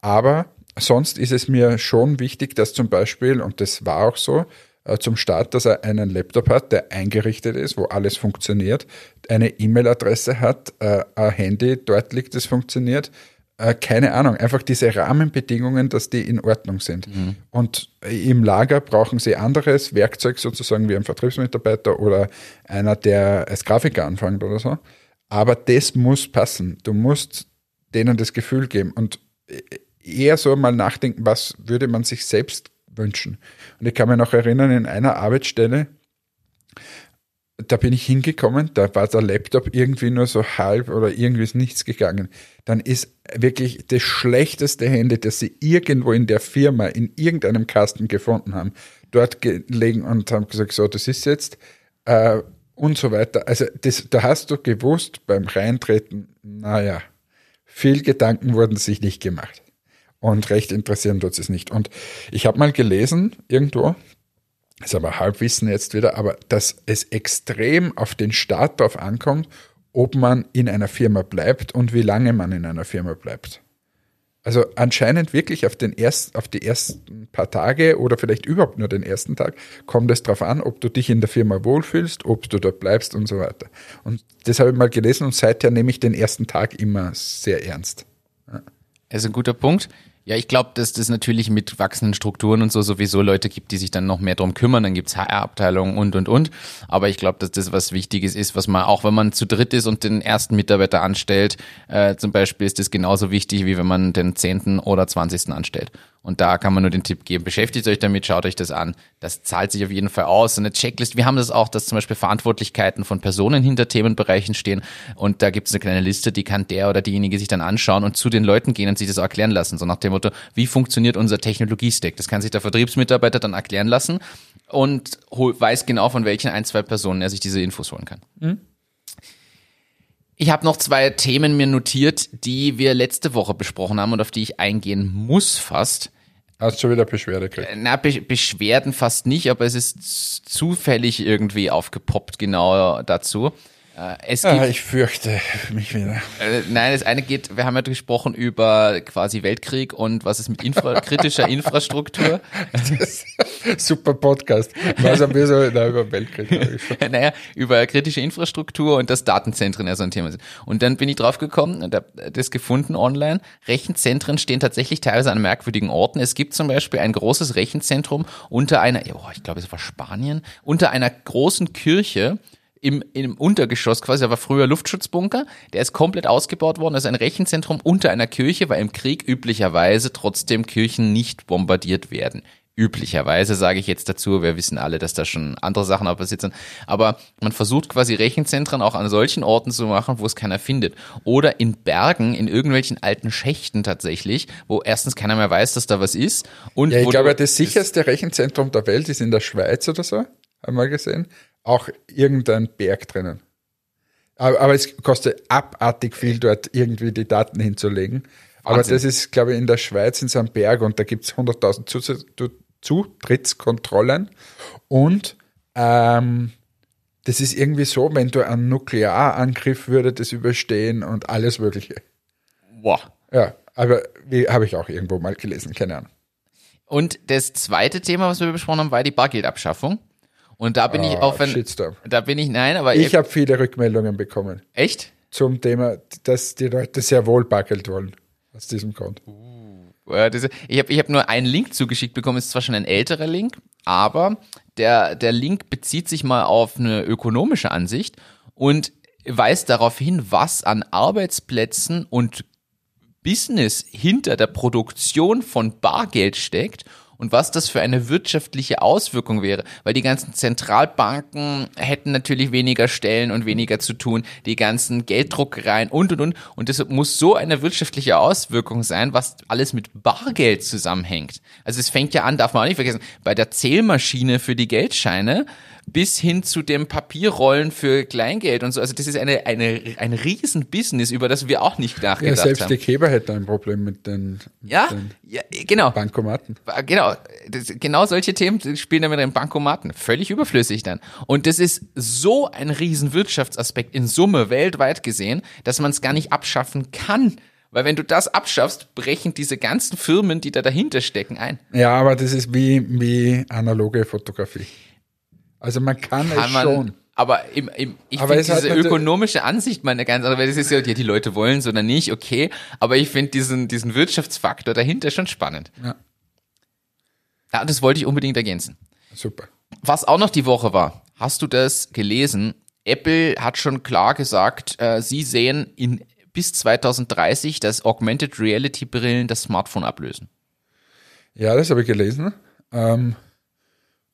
Aber sonst ist es mir schon wichtig, dass zum Beispiel, und das war auch so, äh, zum Start, dass er einen Laptop hat, der eingerichtet ist, wo alles funktioniert, eine E-Mail-Adresse hat, äh, ein Handy dort liegt, das funktioniert. Äh, keine Ahnung, einfach diese Rahmenbedingungen, dass die in Ordnung sind. Und im Lager brauchen sie anderes Werkzeug sozusagen wie ein Vertriebsmitarbeiter oder einer, der als Grafiker anfängt oder so. Aber das muss passen. Du musst denen das Gefühl geben und eher so mal nachdenken, was würde man sich selbst wünschen. Und ich kann mich noch erinnern, in einer Arbeitsstelle, da bin ich hingekommen, da war der Laptop irgendwie nur so halb oder irgendwie ist nichts gegangen. Dann ist wirklich das schlechteste Handy, das sie irgendwo in der Firma, in irgendeinem Kasten gefunden haben, dort gelegen und haben gesagt, so, das ist jetzt äh, und so weiter. Also das, da hast du gewusst beim Reintreten, naja, viel Gedanken wurden sich nicht gemacht. Und recht interessieren tut es nicht. Und ich habe mal gelesen, irgendwo, ist aber Halbwissen jetzt wieder, aber dass es extrem auf den Start drauf ankommt, ob man in einer Firma bleibt und wie lange man in einer Firma bleibt. Also anscheinend wirklich auf, den erst, auf die ersten paar Tage oder vielleicht überhaupt nur den ersten Tag kommt es darauf an, ob du dich in der Firma wohlfühlst, ob du dort bleibst und so weiter. Und das habe ich mal gelesen und seither nehme ich den ersten Tag immer sehr ernst. Ist ein guter Punkt. Ja, ich glaube, dass das natürlich mit wachsenden Strukturen und so sowieso Leute gibt, die sich dann noch mehr drum kümmern. Dann gibt's HR-Abteilungen und, und, und. Aber ich glaube, dass das was Wichtiges ist, was man, auch wenn man zu dritt ist und den ersten Mitarbeiter anstellt, äh, zum Beispiel ist das genauso wichtig, wie wenn man den zehnten oder zwanzigsten anstellt. Und da kann man nur den Tipp geben, beschäftigt euch damit, schaut euch das an. Das zahlt sich auf jeden Fall aus. eine Checklist, wir haben das auch, dass zum Beispiel Verantwortlichkeiten von Personen hinter Themenbereichen stehen. Und da gibt es eine kleine Liste, die kann der oder diejenige sich dann anschauen und zu den Leuten gehen und sich das auch erklären lassen. So nach dem Motto, wie funktioniert unser Technologiestack? Das kann sich der Vertriebsmitarbeiter dann erklären lassen und weiß genau, von welchen ein, zwei Personen er sich diese Infos holen kann. Mhm. Ich habe noch zwei Themen mir notiert, die wir letzte Woche besprochen haben und auf die ich eingehen muss fast. Hast du schon wieder Beschwerde gekriegt? Na, Be Beschwerden fast nicht, aber es ist zufällig irgendwie aufgepoppt genau dazu. Äh, es gibt, ah, ich fürchte mich wieder. Äh, nein, das eine geht, wir haben ja gesprochen über quasi Weltkrieg und was ist mit Infra kritischer Infrastruktur. super Podcast. Was haben wir so na, über Weltkrieg? naja, über kritische Infrastruktur und dass Datenzentren ja so ein Thema sind. Und dann bin ich drauf gekommen und habe das gefunden online. Rechenzentren stehen tatsächlich teilweise an merkwürdigen Orten. Es gibt zum Beispiel ein großes Rechenzentrum unter einer, oh, ich glaube, es war Spanien, unter einer großen Kirche im, im Untergeschoss quasi, da war früher Luftschutzbunker, der ist komplett ausgebaut worden, das ist ein Rechenzentrum unter einer Kirche, weil im Krieg üblicherweise trotzdem Kirchen nicht bombardiert werden. Üblicherweise sage ich jetzt dazu, wir wissen alle, dass da schon andere Sachen auch passiert sind. Aber man versucht quasi Rechenzentren auch an solchen Orten zu machen, wo es keiner findet. Oder in Bergen, in irgendwelchen alten Schächten tatsächlich, wo erstens keiner mehr weiß, dass da was ist. Und ja, ich glaube, das sicherste Rechenzentrum der Welt ist in der Schweiz oder so, haben wir mal gesehen auch irgendein Berg drinnen. Aber, aber, es kostet abartig viel, dort irgendwie die Daten hinzulegen. Aber das ist, glaube ich, in der Schweiz in so einem Berg und da gibt es 100.000 Zutrittskontrollen. Und ähm, das ist irgendwie so, wenn du einen Nuklearangriff würde das überstehen und alles Mögliche. Boah. Ja, aber wie habe ich auch irgendwo mal gelesen, keine Ahnung. Und das zweite Thema, was wir besprochen haben, war die Bargeldabschaffung. Und da bin oh, ich auf ein, Shitstorm. da bin ich, nein, aber ich habe viele Rückmeldungen bekommen. Echt? Zum Thema, dass die Leute sehr wohl backelt wollen. Aus diesem Grund. Uh, ich habe ich hab nur einen Link zugeschickt bekommen, ist zwar schon ein älterer Link, aber der, der Link bezieht sich mal auf eine ökonomische Ansicht und weist darauf hin, was an Arbeitsplätzen und Business hinter der Produktion von Bargeld steckt und was das für eine wirtschaftliche Auswirkung wäre, weil die ganzen Zentralbanken hätten natürlich weniger Stellen und weniger zu tun, die ganzen Gelddruckereien und und und und deshalb muss so eine wirtschaftliche Auswirkung sein, was alles mit Bargeld zusammenhängt. Also es fängt ja an, darf man auch nicht vergessen, bei der Zählmaschine für die Geldscheine bis hin zu dem Papierrollen für Kleingeld und so. Also das ist eine, eine, ein Riesenbusiness, über das wir auch nicht nachgedacht haben. Ja, selbst haben. die Käber hätten ein Problem mit den, mit ja, den ja, genau. Bankomaten. Genau, das, genau solche Themen spielen dann mit den Bankomaten. Völlig überflüssig dann. Und das ist so ein Riesenwirtschaftsaspekt in Summe weltweit gesehen, dass man es gar nicht abschaffen kann Weil wenn du das abschaffst, brechen diese ganzen Firmen, die da dahinter stecken, ein. Ja, aber das ist wie, wie analoge Fotografie. Also man kann, Kann es man, schon. aber im, im, ich finde diese ökonomische Ansicht mal eine ganz andere, weil das ist ja, ja die Leute wollen es oder nicht, okay, aber ich finde diesen, diesen Wirtschaftsfaktor dahinter schon spannend. Ja. Ja, das wollte ich unbedingt ergänzen. Super. Was auch noch die Woche war, hast du das gelesen? Apple hat schon klar gesagt, äh, sie sehen in bis 2030, dass Augmented Reality Brillen das Smartphone ablösen. Ja, das habe ich gelesen. Ähm,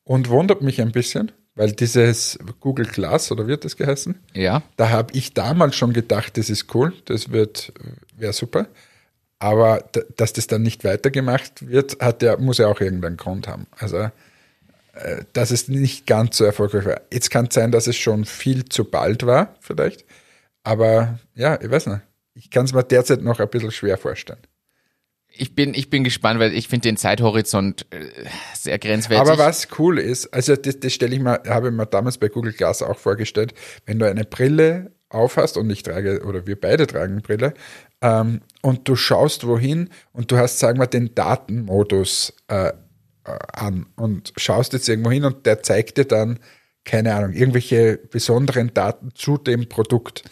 und wundert mich ein bisschen, weil dieses Google Glass, oder wird das geheißen? Ja. Da habe ich damals schon gedacht, das ist cool, das wird, wäre super. Aber dass das dann nicht weitergemacht wird, hat ja, muss ja auch irgendeinen Grund haben. Also, äh, dass es nicht ganz so erfolgreich war. Jetzt kann es sein, dass es schon viel zu bald war, vielleicht. Aber ja, ich weiß nicht. Ich kann es mir derzeit noch ein bisschen schwer vorstellen. Ich bin, ich bin gespannt, weil ich finde den Zeithorizont äh, sehr grenzwertig. Aber was cool ist, also das, das stelle ich mir, habe ich mir damals bei Google Glass auch vorgestellt, wenn du eine Brille aufhast und ich trage, oder wir beide tragen Brille, ähm, und du schaust wohin und du hast, sagen wir, den Datenmodus äh, äh, an und schaust jetzt irgendwo hin und der zeigt dir dann, keine Ahnung, irgendwelche besonderen Daten zu dem Produkt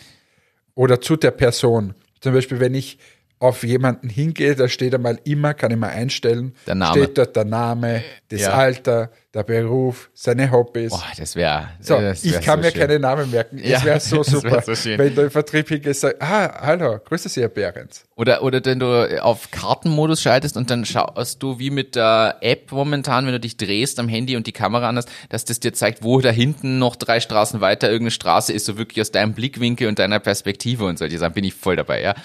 oder zu der Person. Zum Beispiel, wenn ich auf jemanden hingehe, da steht einmal immer, kann ich mal einstellen, Der Name. steht dort der Name, das Ja. Alter, der Beruf, seine Hobbys. Boah, das wäre. so, das ich wär kann so mir schön. keine Namen merken. Ja, es wäre so das wär super, so schön. wenn du im Vertrieb hingehst, sagst, ah, hallo, grüße Sie, Herr Behrens. Oder, oder wenn du auf Kartenmodus schaltest und dann schaust du wie mit der App momentan, wenn du dich drehst am Handy und die Kamera an hast, dass das dir zeigt, wo da hinten noch drei Straßen weiter irgendeine Straße ist, so wirklich aus deinem Blickwinkel und deiner Perspektive und solche Sachen, bin ich voll dabei, ja.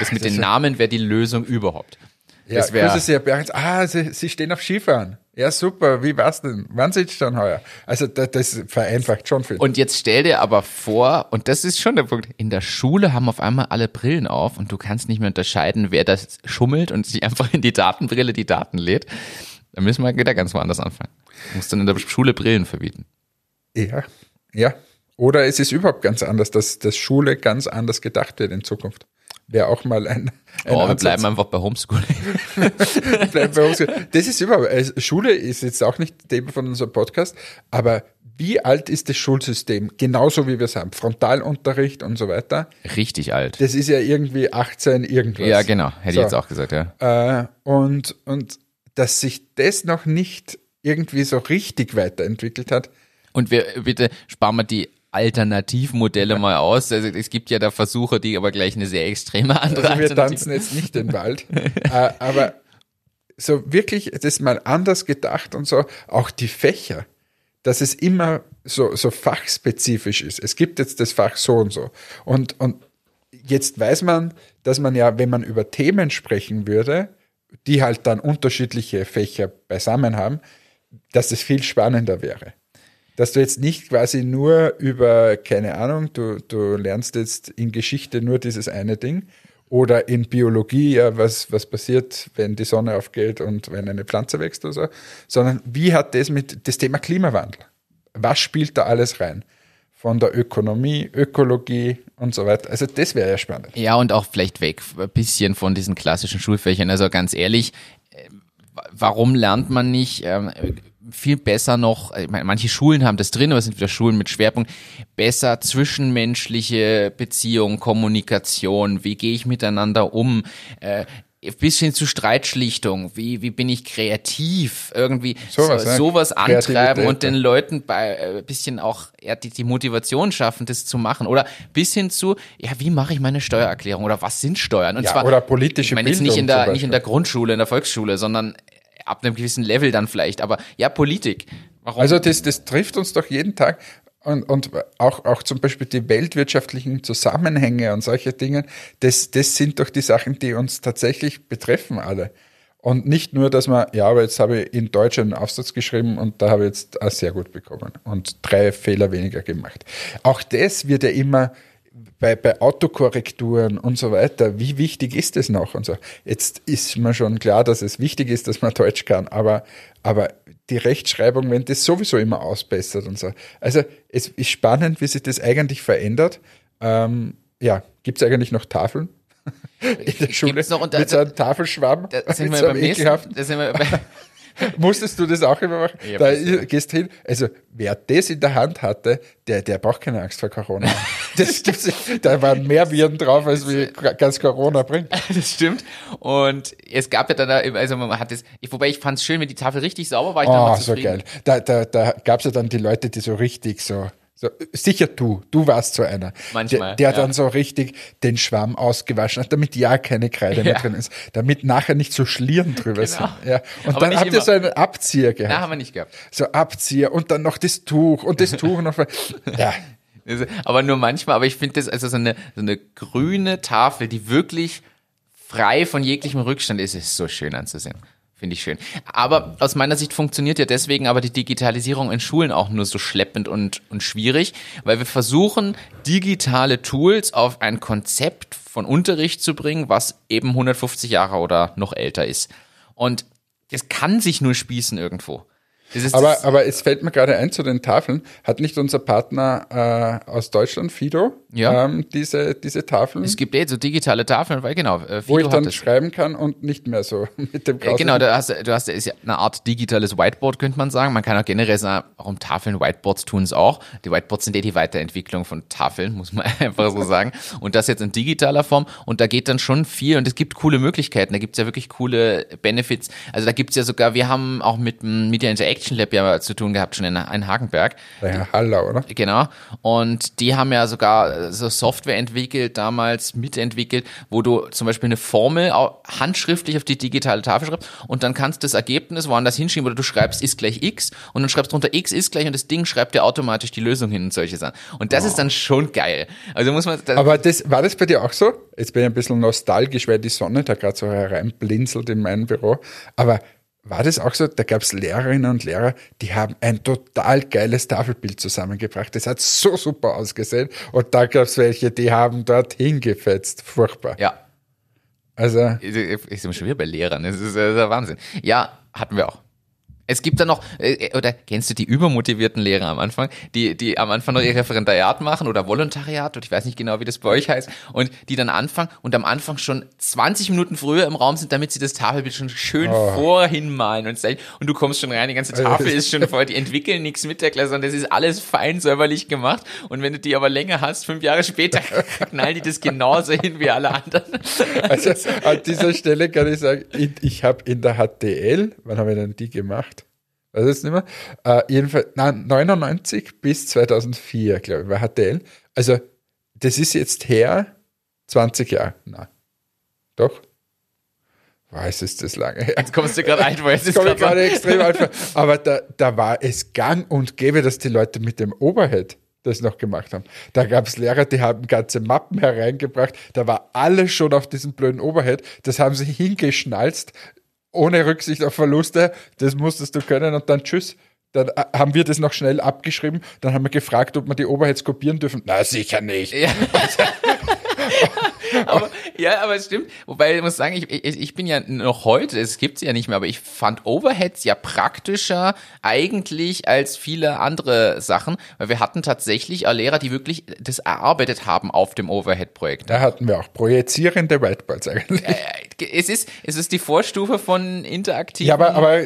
Das mit das den Namen wäre die Lösung überhaupt. Ja, Das wär- grüße Sie, Herr Behrens. Ah, Sie, Sie stehen auf Skifahren. Ja, super. Wie war's denn? Wann sind Sie dann heuer? Also, das, das vereinfacht schon viel. Und jetzt stell dir aber vor, und das ist schon der Punkt, in der Schule haben auf einmal alle Brillen auf und du kannst nicht mehr unterscheiden, wer das schummelt und sich einfach in die Datenbrille die Daten lädt. Da müssen wir wieder ganz woanders anfangen. Du musst dann in der Schule Brillen verbieten. Ja, ja. Oder es ist überhaupt ganz anders, dass, dass Schule ganz anders gedacht wird in Zukunft. Wäre auch mal ein, ein Oh, wir Ansatz. bleiben einfach bei Homeschooling. Bleiben bei uns. Das ist überhaupt, also Schule ist jetzt auch nicht Thema von unserem Podcast, aber wie alt ist das Schulsystem? Genauso wie wir es haben. Frontalunterricht und so weiter. Richtig alt. Das ist ja irgendwie 18 irgendwas. Ja, genau. Hätte So. ich jetzt auch gesagt, ja. Äh, und, und dass sich das noch nicht irgendwie so richtig weiterentwickelt hat, Und wir, bitte sparen wir die Alternativmodelle mal aus. Also es gibt ja da Versuche, die aber gleich eine sehr extreme andere Also wir tanzen jetzt nicht den Wald, äh, aber so wirklich, das ist mal anders gedacht und so, auch die Fächer, dass es immer so, so fachspezifisch ist. Es gibt jetzt das Fach so und so. Und, und jetzt weiß man, dass man ja, wenn man über Themen sprechen würde, die halt dann unterschiedliche Fächer beisammen haben, dass es viel spannender wäre. Dass du jetzt nicht quasi nur über, keine Ahnung, du, du lernst jetzt in Geschichte nur dieses eine Ding oder in Biologie, ja, was, was passiert, wenn die Sonne aufgeht und wenn eine Pflanze wächst oder so, sondern wie hat das mit das Thema Klimawandel? Was spielt da alles rein? Von der Ökonomie, Ökologie und so weiter. Also das wäre ja spannend. Ja, und auch vielleicht weg ein bisschen von diesen klassischen Schulfächern. Also ganz ehrlich, äh, wa- warum lernt man nicht ähm, viel besser noch, ich meine, manche Schulen haben das drin, aber es sind wieder Schulen mit Schwerpunkt, besser zwischenmenschliche Beziehung, Kommunikation, wie gehe ich miteinander um, äh, bis hin zu Streitschlichtung, wie, wie bin ich kreativ, irgendwie Sowas, so, ne? sowas antreiben und den. Leuten bei äh, bisschen auch ja, die, die Motivation schaffen, das zu machen. Oder bis hin zu, ja, wie mache ich meine Steuererklärung oder was sind Steuern? Und Ja, oder politische ich meine jetzt Bildung nicht in der nicht in der Grundschule, in der Volksschule, sondern ab einem gewissen Level dann vielleicht. Aber ja, Politik. Warum? Also das, das trifft uns doch jeden Tag. Und, und auch, auch zum Beispiel die weltwirtschaftlichen Zusammenhänge und solche Dinge, das, das sind doch die Sachen, die uns tatsächlich betreffen alle. Und nicht nur, dass man, ja, aber jetzt habe ich in Deutsch einen Aufsatz geschrieben und da habe ich jetzt sehr gut bekommen und drei Fehler weniger gemacht. Auch das wird ja immer bei, bei Autokorrekturen und so weiter, wie wichtig ist es noch und so. Jetzt ist mir schon klar, dass es wichtig ist, dass man Deutsch kann, aber, aber die Rechtschreibung, wenn das sowieso immer ausbessert und so. Also es ist spannend, wie sich das eigentlich verändert. Ähm, ja, gibt es eigentlich noch Tafeln? in der Schule noch unter- mit so einem Tafelschwamm, Da sind wir beim nächsten, da sind wir bei, Musstest du das auch immer machen? Ja, da das- gehst hin. Also, wer das in der Hand hatte, der, der braucht keine Angst vor Corona. das nicht. Da waren mehr Viren drauf, als wie ganz Corona bringt. das stimmt. Und es gab ja dann, da, also man hat ich, wobei ich fand es schön, wenn die Tafel richtig sauber war, ich Oh, so geil. Da, da, da gab es ja dann die Leute, die so richtig so, so sicher du, du warst so einer. Manchmal, Der, der ja. dann so richtig den Schwamm ausgewaschen hat, damit ja keine Kreide mehr Ja. drin ist, damit nachher nicht so Schlieren drüber sind. Ja. Und Aber dann habt ihr immer. so einen Abzieher gehabt. Na, haben wir nicht gehabt. So Abzieher und dann noch das Tuch und das Tuch noch. Ja. Aber nur manchmal, aber ich finde das also so eine, so eine grüne Tafel, die wirklich frei von jeglichem Rückstand ist, ist so schön anzusehen. Finde ich schön. Aber aus meiner Sicht funktioniert ja deswegen aber die Digitalisierung in Schulen auch nur so schleppend und, und schwierig, weil wir versuchen, digitale Tools auf ein Konzept von Unterricht zu bringen, was eben 150 Jahre oder noch älter ist. Und das kann sich nur spießen irgendwo. Aber, aber es fällt mir gerade ein zu den Tafeln. Hat nicht unser Partner äh, aus Deutschland, Fido, Ja. ähm, diese, diese Tafeln, es gibt eh so digitale Tafeln, weil genau, äh, wo Fido ich hat dann das. schreiben kann und nicht mehr so mit dem Äh, grauslichen- Genau, du hast, du hast, ist ja eine Art digitales Whiteboard, könnte man sagen. Man kann auch generell sagen, warum Tafeln, Whiteboards tun es auch. Die Whiteboards sind eh die Weiterentwicklung von Tafeln, muss man einfach so sagen. Und das jetzt in digitaler Form. Und da geht dann schon viel und es gibt coole Möglichkeiten. Da gibt's ja wirklich coole Benefits. Also da gibt's ja sogar, wir haben auch mit Media Interaction Lab ja zu tun gehabt, schon in, in Hagenberg. Herr Hallau, oder? Genau. Und die haben ja sogar so Software entwickelt, damals mitentwickelt, wo du zum Beispiel eine Formel handschriftlich auf die digitale Tafel schreibst und dann kannst du das Ergebnis woanders hinschieben oder du schreibst ist gleich x und dann schreibst drunter x ist gleich und das Ding schreibt dir automatisch die Lösung hin und solche Sachen. Und das ist dann schon geil. Also muss man, das, Aber das, war das bei dir auch so? Jetzt bin ich ein bisschen nostalgisch, weil die Sonne da gerade so hereinblinzelt in mein Büro. Aber war das auch so? Da gab es Lehrerinnen und Lehrer, die haben ein total geiles Tafelbild zusammengebracht. Das hat so super ausgesehen. Und da gab es welche, die haben dort hingefetzt. Furchtbar. ja, Also, ich ich bin schon wieder bei Lehrern, das ist, das ist der Wahnsinn. Ja, hatten wir auch. Es gibt da noch, äh, oder kennst du die übermotivierten Lehrer am Anfang, die, die am Anfang noch ihr Referendariat machen oder Volontariat oder ich weiß nicht genau, wie das bei euch heißt, und die dann anfangen und am Anfang schon 20 Minuten früher im Raum sind, damit sie das Tafelbild schon schön vorhin malen und. Und du kommst schon rein, die ganze Tafel ist schon voll, die entwickeln nichts mit der Klasse und das ist alles fein säuberlich gemacht. Und wenn du die aber länger hast, fünf Jahre später, knallen die das genauso hin wie alle anderen. also an dieser Stelle kann ich sagen, ich, ich habe in der HTL, wann habe ich denn die gemacht? Weiß jetzt nicht mehr. Äh, jedenfalls, nein, 99 bis 2004, glaube ich, war HTL. Also, das ist jetzt her 20 Jahre. Nein. Doch? Weiß ist das lange her. Jetzt kommst du gerade ein, weil es ist gerade gerade extrem einfach. Aber da, da war es gang und gäbe, dass die Leute mit dem Overhead das noch gemacht haben. Da gab es Lehrer, die haben ganze Mappen hereingebracht. Da war alles schon auf diesem blöden Overhead. Das haben sie hingeschnalzt, ohne Rücksicht auf Verluste. Das musstest du können und dann tschüss. Dann äh, haben wir das noch schnell abgeschrieben. Dann haben wir gefragt, ob wir die Overheads kopieren dürfen. Na, sicher nicht. Ja. aber, ja, aber es stimmt. Wobei ich muss sagen, ich, ich, ich bin ja noch heute, es gibt sie ja nicht mehr, aber ich fand Overheads ja praktischer eigentlich als viele andere Sachen, weil wir hatten tatsächlich auch Lehrer, die wirklich das erarbeitet haben auf dem Overhead-Projekt. Da hatten wir auch projizierende Whiteboards eigentlich. Es ist, es ist die Vorstufe von interaktiven Ja, aber, aber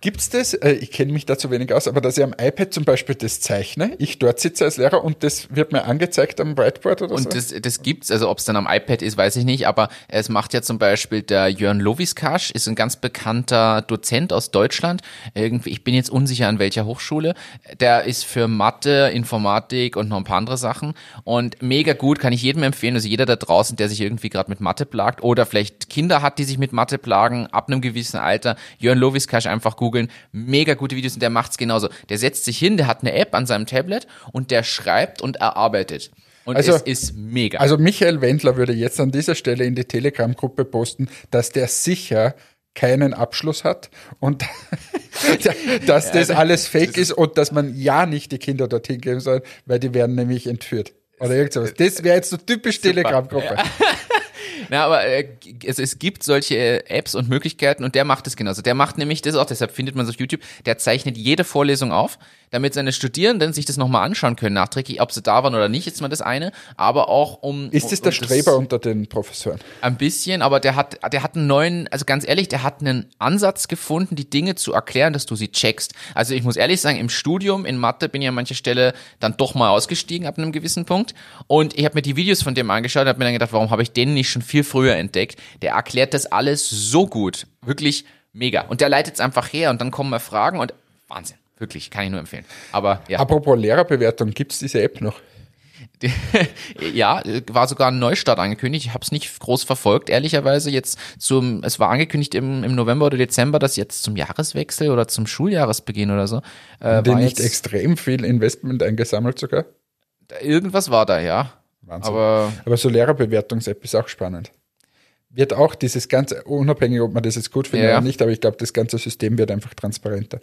gibt's das? Äh, Ich kenne mich da zu wenig aus, aber dass ich am iPad zum Beispiel das zeichne, ich dort sitze als Lehrer und das wird mir angezeigt am Whiteboard oder so? Und das, das gibt's, also ob es dann am iPad ist, weiß ich nicht, aber es macht ja zum Beispiel der Jörn Loviskasch, ist ein ganz bekannter Dozent aus Deutschland. Irgendwie, ich bin jetzt unsicher an welcher Hochschule. Der ist für Mathe, Informatik und noch ein paar andere Sachen. Und mega gut, kann ich jedem empfehlen. Also jeder da draußen, der sich irgendwie gerade mit Mathe plagt oder vielleicht Kinder hat, die sich mit Mathe plagen, ab einem gewissen Alter, Jörn Loviskasch einfach googeln. Mega gute Videos und der macht's genauso. Der setzt sich hin, der hat eine App an seinem Tablet und der schreibt und erarbeitet. Und Also- es ist mega. Also Michael Wendler würde jetzt an dieser Stelle in die Telegram-Gruppe posten, dass der sicher keinen Abschluss hat und dass das alles fake ist und dass man ja nicht die Kinder dorthin geben soll, weil die werden nämlich entführt. Oder irgend sowas. Das wäre jetzt so typisch Telegram-Gruppe. Na, aber äh, es, es gibt solche äh, Apps und Möglichkeiten und der macht es genauso. Der macht nämlich das auch, deshalb findet man es auf YouTube, der zeichnet jede Vorlesung auf, damit seine Studierenden sich das nochmal anschauen können, nachträglich, ob sie da waren oder nicht, ist mal das eine, aber auch um. Ist es um, der Streber unter den Professoren? Ein bisschen, aber der hat, der hat einen neuen, also ganz ehrlich, der hat einen Ansatz gefunden, die Dinge zu erklären, dass du sie checkst. Also ich muss ehrlich sagen, im Studium in Mathe bin ich an mancher Stelle dann doch mal ausgestiegen ab einem gewissen Punkt. Und ich habe mir die Videos von dem angeschaut und habe mir dann gedacht, warum habe ich den nicht schon viel früher entdeckt? Der erklärt das alles so gut. Wirklich mega. Und der leitet es einfach her und dann kommen mal Fragen und Wahnsinn. Wirklich, kann ich nur empfehlen. Aber ja. Apropos Lehrerbewertung, gibt es diese App noch? ja, war sogar ein Neustart angekündigt. Ich habe es nicht groß verfolgt, ehrlicherweise. Jetzt zum, es war angekündigt im, im November oder Dezember, dass jetzt zum Jahreswechsel oder zum Schuljahresbeginn oder so. Äh, Den nicht jetzt, extrem viel Investment eingesammelt sogar? irgendwas war da, ja. Wahnsinn. Aber Aber so Lehrerbewertungs-App ist auch spannend. Wird auch dieses ganze, unabhängig, ob man das jetzt gut findet Ja. oder nicht, aber ich glaube, das ganze System wird einfach transparenter.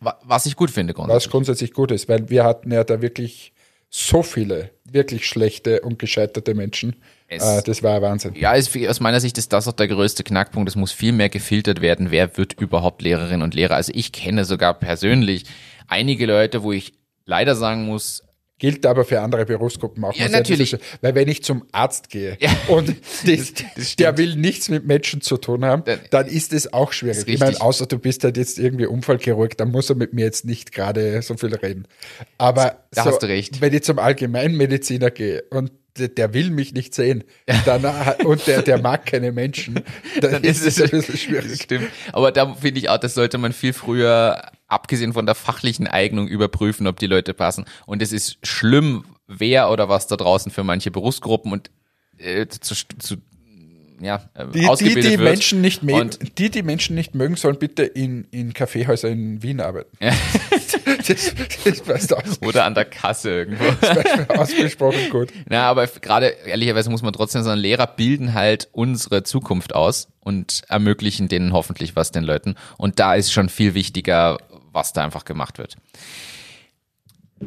Wa- was ich gut finde, Was grundsätzlich. grundsätzlich gut ist, weil wir hatten ja da wirklich so viele wirklich schlechte und gescheiterte Menschen. Es- Äh, das war Wahnsinn. Ja, ist, aus meiner Sicht ist das auch der größte Knackpunkt. Es muss viel mehr gefiltert werden. Wer wird überhaupt Lehrerin und Lehrer? Also ich kenne sogar persönlich einige Leute, wo ich leider sagen muss, Gilt aber für andere Berufsgruppen auch. Ja, das natürlich. ist- Weil wenn ich zum Arzt gehe und das, der will nichts mit Menschen zu tun haben, Dann- dann ist es auch schwierig. Ich meine, außer du bist halt jetzt irgendwie Unfallchirurg, dann muss er mit mir jetzt nicht gerade so viel reden. Aber Da so, hast du recht. wenn ich zum Allgemeinmediziner gehe und der, will mich nicht sehen dann, und der, der mag keine Menschen, dann, ist es ein bisschen schwierig. stimmt. Aber da finde ich auch, das sollte man viel früher, abgesehen von der fachlichen Eignung, überprüfen, ob die Leute passen. Und es ist schlimm, wer oder was da draußen für manche Berufsgruppen und äh, zu, zu ja, äh, Die, die, ausgebildet die wird. Menschen nicht mögen, Und die, die Menschen nicht mögen, sollen bitte in, in Kaffeehäusern in Wien arbeiten. das, das passt aus. oder an der Kasse irgendwo. Ausgesprochen gut. Na, aber gerade ehrlicherweise muss man trotzdem sagen, Lehrer bilden halt unsere Zukunft aus und ermöglichen denen hoffentlich was den Leuten. Und da ist schon viel wichtiger, was da einfach gemacht wird.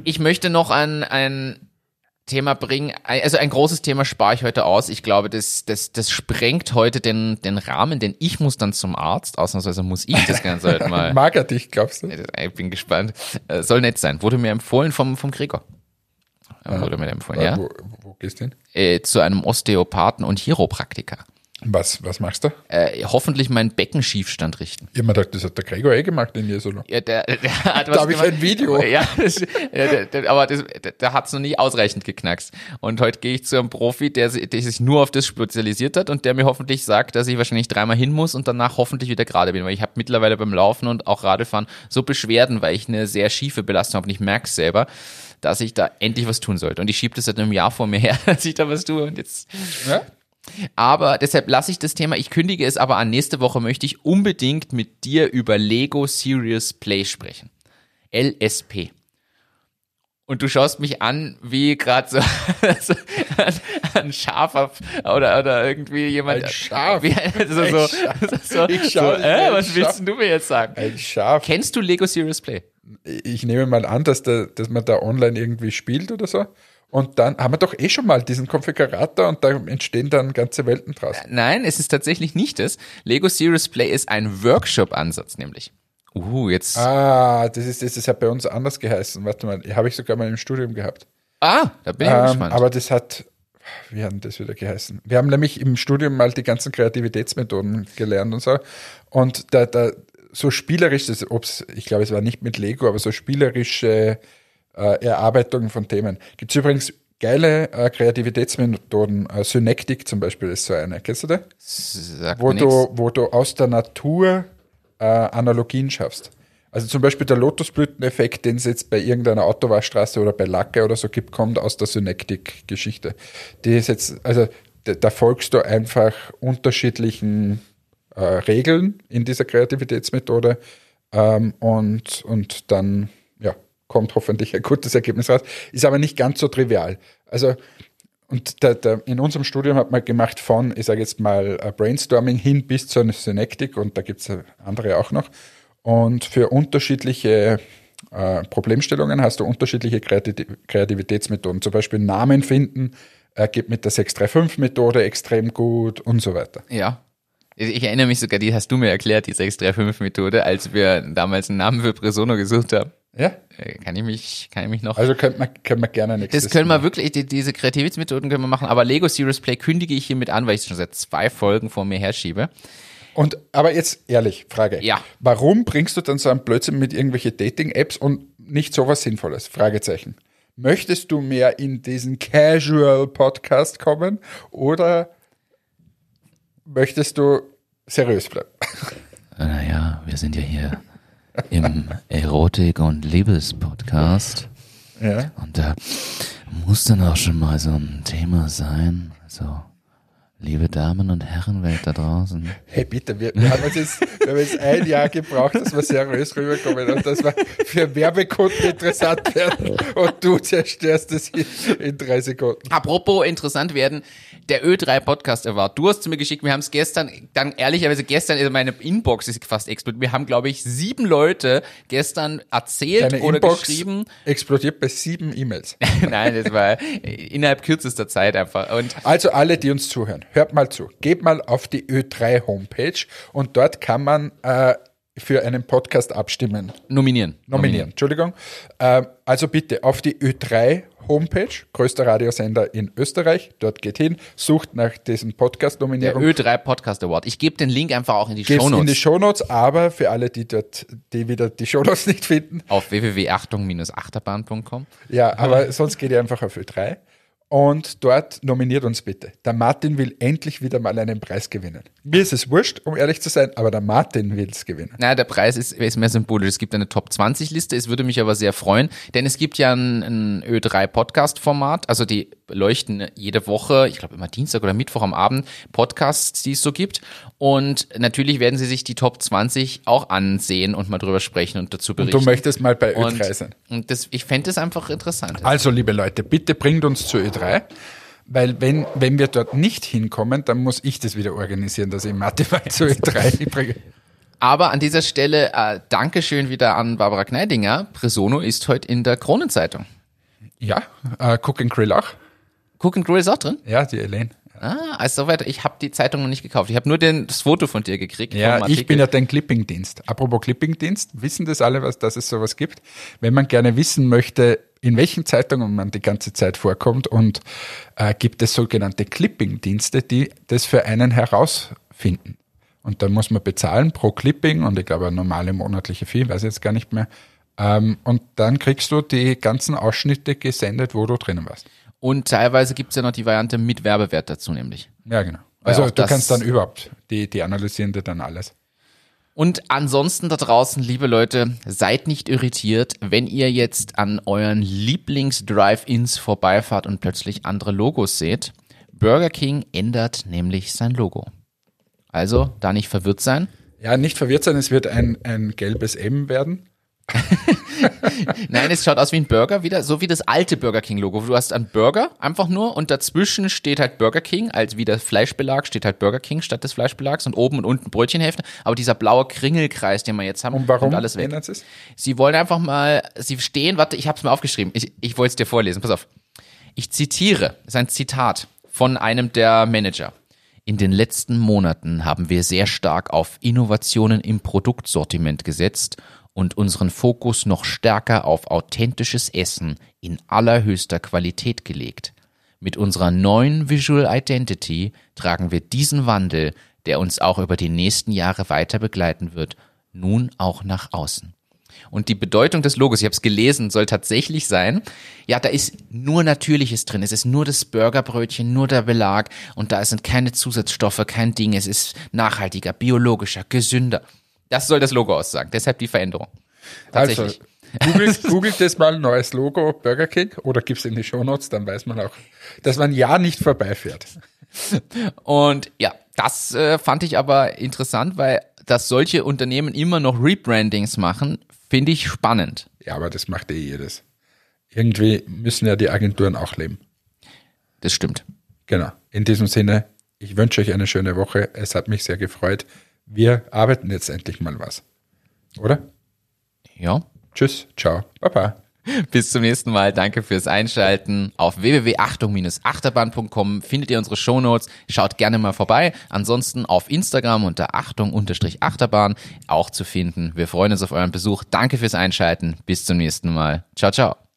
Ich möchte noch ein, ein Thema bringen. Also ein großes Thema spare ich heute aus. Ich glaube, das, das, das sprengt heute den, den Rahmen, denn ich muss dann zum Arzt. Ausnahmsweise muss ich das Ganze heute mal. Mag er dich, glaubst du? Ich bin gespannt. Äh, Soll nett sein. Wurde mir empfohlen vom, vom Gregor. Äh, Wurde mir empfohlen, ja. Wo, wo gehst du hin? Äh, zu einem Osteopathen und Chiropraktiker. Was, was machst du? Äh, hoffentlich meinen Beckenschiefstand richten. Ich hab mir gedacht, das hat der Gregor eh gemacht in Jesolo. Ja, der, der hat was Da hab ich ein Video. Ja, das, ja der, aber das, der, der hat's noch nie ausreichend geknackst. Und heute gehe ich zu einem Profi, der, der sich nur auf das spezialisiert hat und der mir hoffentlich sagt, dass ich wahrscheinlich dreimal hin muss und danach hoffentlich wieder gerade bin. Weil ich habe mittlerweile beim Laufen und auch Radfahren so Beschwerden, weil ich eine sehr schiefe Belastung habe und ich merke selber, dass ich da endlich was tun sollte. Und ich schiebe das seit einem Jahr vor mir her, dass ich da was tue und jetzt Ja? Aber deshalb lasse ich das Thema, ich kündige es aber an. Nächste Woche möchte ich unbedingt mit dir über Lego Serious Play sprechen. LSP. Und du schaust mich an, wie gerade so, so ein, ein Schafer oder, oder irgendwie jemand. Ein Schaf. Wie, also Ein so, Schaf. so, Ich so schau äh, ein was willst Schaf. du mir jetzt sagen? Ein Schaf. Kennst du Lego Serious Play? Ich nehme mal an, dass, der, dass man da online irgendwie spielt oder so. Und dann haben wir doch eh schon mal diesen Konfigurator und da entstehen dann ganze Welten draus. Nein, es ist tatsächlich nicht das. Lego Serious Play ist ein Workshop-Ansatz nämlich. Uh, jetzt. Ah, das ist das, das hat bei uns anders geheißen. Warte mal, habe ich sogar mal im Studium gehabt. Ah, da bin ich Ähm, gespannt. aber das hat, wie hat denn das wieder geheißen? Wir haben nämlich im Studium mal die ganzen Kreativitätsmethoden gelernt und so. Und da, da so spielerisch, das, ob's, ich glaube, es war nicht mit Lego, aber so spielerische äh, Erarbeitung von Themen. Gibt es übrigens geile äh, Kreativitätsmethoden, äh, Synektik zum Beispiel ist so eine. Kennst du das? Sagt Wo nix. du, wo du aus der Natur äh, Analogien schaffst. Also zum Beispiel der Lotusblüteneffekt, den es jetzt bei irgendeiner Autowaschstraße oder bei Lacke oder so gibt, kommt aus der Synektik-Geschichte. Die ist jetzt, also da, da folgst du einfach unterschiedlichen äh, Regeln in dieser Kreativitätsmethode ähm, und, und dann kommt hoffentlich ein gutes Ergebnis raus. Ist aber nicht ganz so trivial. Also und da, da, in unserem Studium hat man gemacht von, ich sage jetzt mal, äh, Brainstorming hin bis zu einer Synektik und da gibt es andere auch noch. Und für unterschiedliche äh, Problemstellungen hast du unterschiedliche Kreati Kreativitätsmethoden. Zum Beispiel Namen finden äh, geht mit der 635-Methode extrem gut und so weiter. Ja. Ich erinnere mich sogar, die hast du mir erklärt, die 635-Methode, als wir damals einen Namen für Presono gesucht haben. Ja? Äh, Kann ich mich, kann ich mich noch. Also könnte man, können wir gerne nächstes das können wir wirklich, die, diese Kreativitätsmethoden können wir machen, aber Lego Serious Play kündige ich hiermit an, weil ich es schon seit zwei Folgen vor mir herschiebe. Und, aber jetzt ehrlich, Frage. Ja. Warum bringst du dann so einen Blödsinn mit irgendwelche Dating-Apps und nicht sowas Sinnvolles? Fragezeichen. Möchtest du mehr in diesen Casual-Podcast kommen oder möchtest du seriös bleiben? Naja, wir sind ja hier im Erotik- und Liebes-Podcast. Ja. Und da muss dann auch schon mal so ein Thema sein. So, liebe Damen und Herrenwelt da draußen. Hey, bitte, wir, wir, haben uns jetzt, wir haben jetzt ein Jahr gebraucht, dass wir seriös rüberkommen und dass wir für Werbekunden interessant werden und du zerstörst es in, in drei Sekunden. Apropos interessant werden, der Ö3 Podcast Award. Du hast zu mir geschickt, wir haben es gestern, dann ehrlicherweise gestern, also meine Inbox ist fast explodiert. Wir haben, glaube ich, sieben Leute gestern erzählt Deine oder Inbox geschrieben. explodiert bei sieben E-Mails. Nein, das war innerhalb kürzester Zeit einfach. Und Also alle, die uns zuhören, hört mal zu. Geht mal auf die Ö3 Homepage und dort kann man äh, für einen Podcast abstimmen. nominieren. Nominieren, Entschuldigung. Ähm, also bitte auf die Ö3 Homepage, größter Radiosender in Österreich. Dort geht hin, sucht nach diesen Der Podcast-Nominierungen. Ö3 Podcast Award. Ich gebe den Link einfach auch in die Geht's in die Shownotes. Shownotes, aber für alle, die dort, die wieder die Shownotes nicht finden, Auf www.achtung-achterbahn.com. ja, aber sonst geht ihr einfach auf Ö3 und dort nominiert uns bitte. Der Martin will endlich wieder mal einen Preis gewinnen. Mir ist es wurscht, um ehrlich zu sein, aber der Martin will es gewinnen. Na, der Preis ist, ist mehr symbolisch. Es gibt eine Top 20 Liste. Es würde mich aber sehr freuen, denn es gibt ja ein, ein Ö3 Podcast Format. Also die leuchten jede Woche, ich glaube immer Dienstag oder Mittwoch am Abend, Podcasts, die es so gibt. Und natürlich werden sie sich die Top 20 auch ansehen und mal drüber sprechen und dazu berichten. Du möchtest mal bei und, Ö3 sein. und das, ich fände das einfach interessant. Also, liebe Leute, bitte bringt uns zu Ö3, weil wenn, wenn wir dort nicht hinkommen, dann muss ich das wieder organisieren, dass ich Mathe mal zu Ö3 bringe. Aber an dieser Stelle äh, Dankeschön wieder an Barbara Kneidinger. Presono ist heute in der Kronenzeitung. Ja, äh, Cook and Grill auch. Cook and Grill ist auch drin. Ja, die Elaine. Ah, also soweit. Ich habe die Zeitung noch nicht gekauft. Ich habe nur den, das Foto von dir gekriegt. Ja, ich bin ja dein Clipping-Dienst. Apropos Clipping-Dienst, wissen das alle, was, dass es sowas gibt? Wenn man gerne wissen möchte, in welchen Zeitungen man die ganze Zeit vorkommt und äh, gibt es sogenannte Clipping-Dienste, die das für einen herausfinden. Und dann muss man bezahlen pro Clipping und ich glaube eine normale monatliche Fee, weiß ich jetzt gar nicht mehr. Ähm, und dann kriegst du die ganzen Ausschnitte gesendet, wo du drinnen warst. Und teilweise gibt's ja noch die Variante mit Werbewert dazu nämlich. Ja, genau. Also du kannst dann überhaupt, die, die analysieren dir dann alles. Und ansonsten da draußen, liebe Leute, seid nicht irritiert, wenn ihr jetzt an euren Lieblings-Drive-Ins vorbeifahrt und plötzlich andere Logos seht. Burger King ändert nämlich sein Logo. Also, da nicht verwirrt sein. Ja, nicht verwirrt sein, es wird ein, ein gelbes M werden. Nein, es schaut aus wie ein Burger wieder, so wie das alte Burger King Logo. Du hast einen Burger einfach nur und dazwischen steht halt Burger King, als wie der Fleischbelag steht halt Burger King statt des Fleischbelags und oben und unten Brötchenhälfte. Aber dieser blaue Kringelkreis, den wir jetzt haben, Und warum kommt alles weg. es? Sie wollen einfach mal, sie stehen, warte, ich habe es mir aufgeschrieben. Ich, ich wollte es dir vorlesen. Pass auf. Ich zitiere, das ist ein Zitat von einem der Manager. In den letzten Monaten haben wir sehr stark auf Innovationen im Produktsortiment gesetzt und unseren Fokus noch stärker auf authentisches Essen in allerhöchster Qualität gelegt. Mit unserer neuen Visual Identity tragen wir diesen Wandel, der uns auch über die nächsten Jahre weiter begleiten wird, nun auch nach außen. Und die Bedeutung des Logos, ich habe es gelesen, soll tatsächlich sein, ja, da ist nur Natürliches drin. Es ist nur das Burgerbrötchen, nur der Belag und da sind keine Zusatzstoffe, kein Ding. Es ist nachhaltiger, biologischer, gesünder. Das soll das Logo aussagen. Deshalb die Veränderung. Tatsächlich. Also, googelt, googelt das mal, neues Logo Burger King oder gibt's in die Shownotes, dann weiß man auch, dass man ja nicht vorbeifährt. Und ja, das äh, fand ich aber interessant, weil dass solche Unternehmen immer noch Rebrandings machen, finde ich spannend. Ja, aber das macht eh jedes. Irgendwie müssen ja die Agenturen auch leben. Das stimmt. Genau. In diesem Sinne, ich wünsche euch eine schöne Woche. Es hat mich sehr gefreut. Wir arbeiten jetzt endlich mal was. Oder? Ja. Tschüss, ciao, baba. Bis zum nächsten Mal. Danke fürs Einschalten. Auf www.achtung-achterbahn.com findet ihr unsere Shownotes. Schaut gerne mal vorbei. Ansonsten auf Instagram unter Achtung-Achterbahn auch zu finden. Wir freuen uns auf euren Besuch. Danke fürs Einschalten. Bis zum nächsten Mal. Ciao, ciao.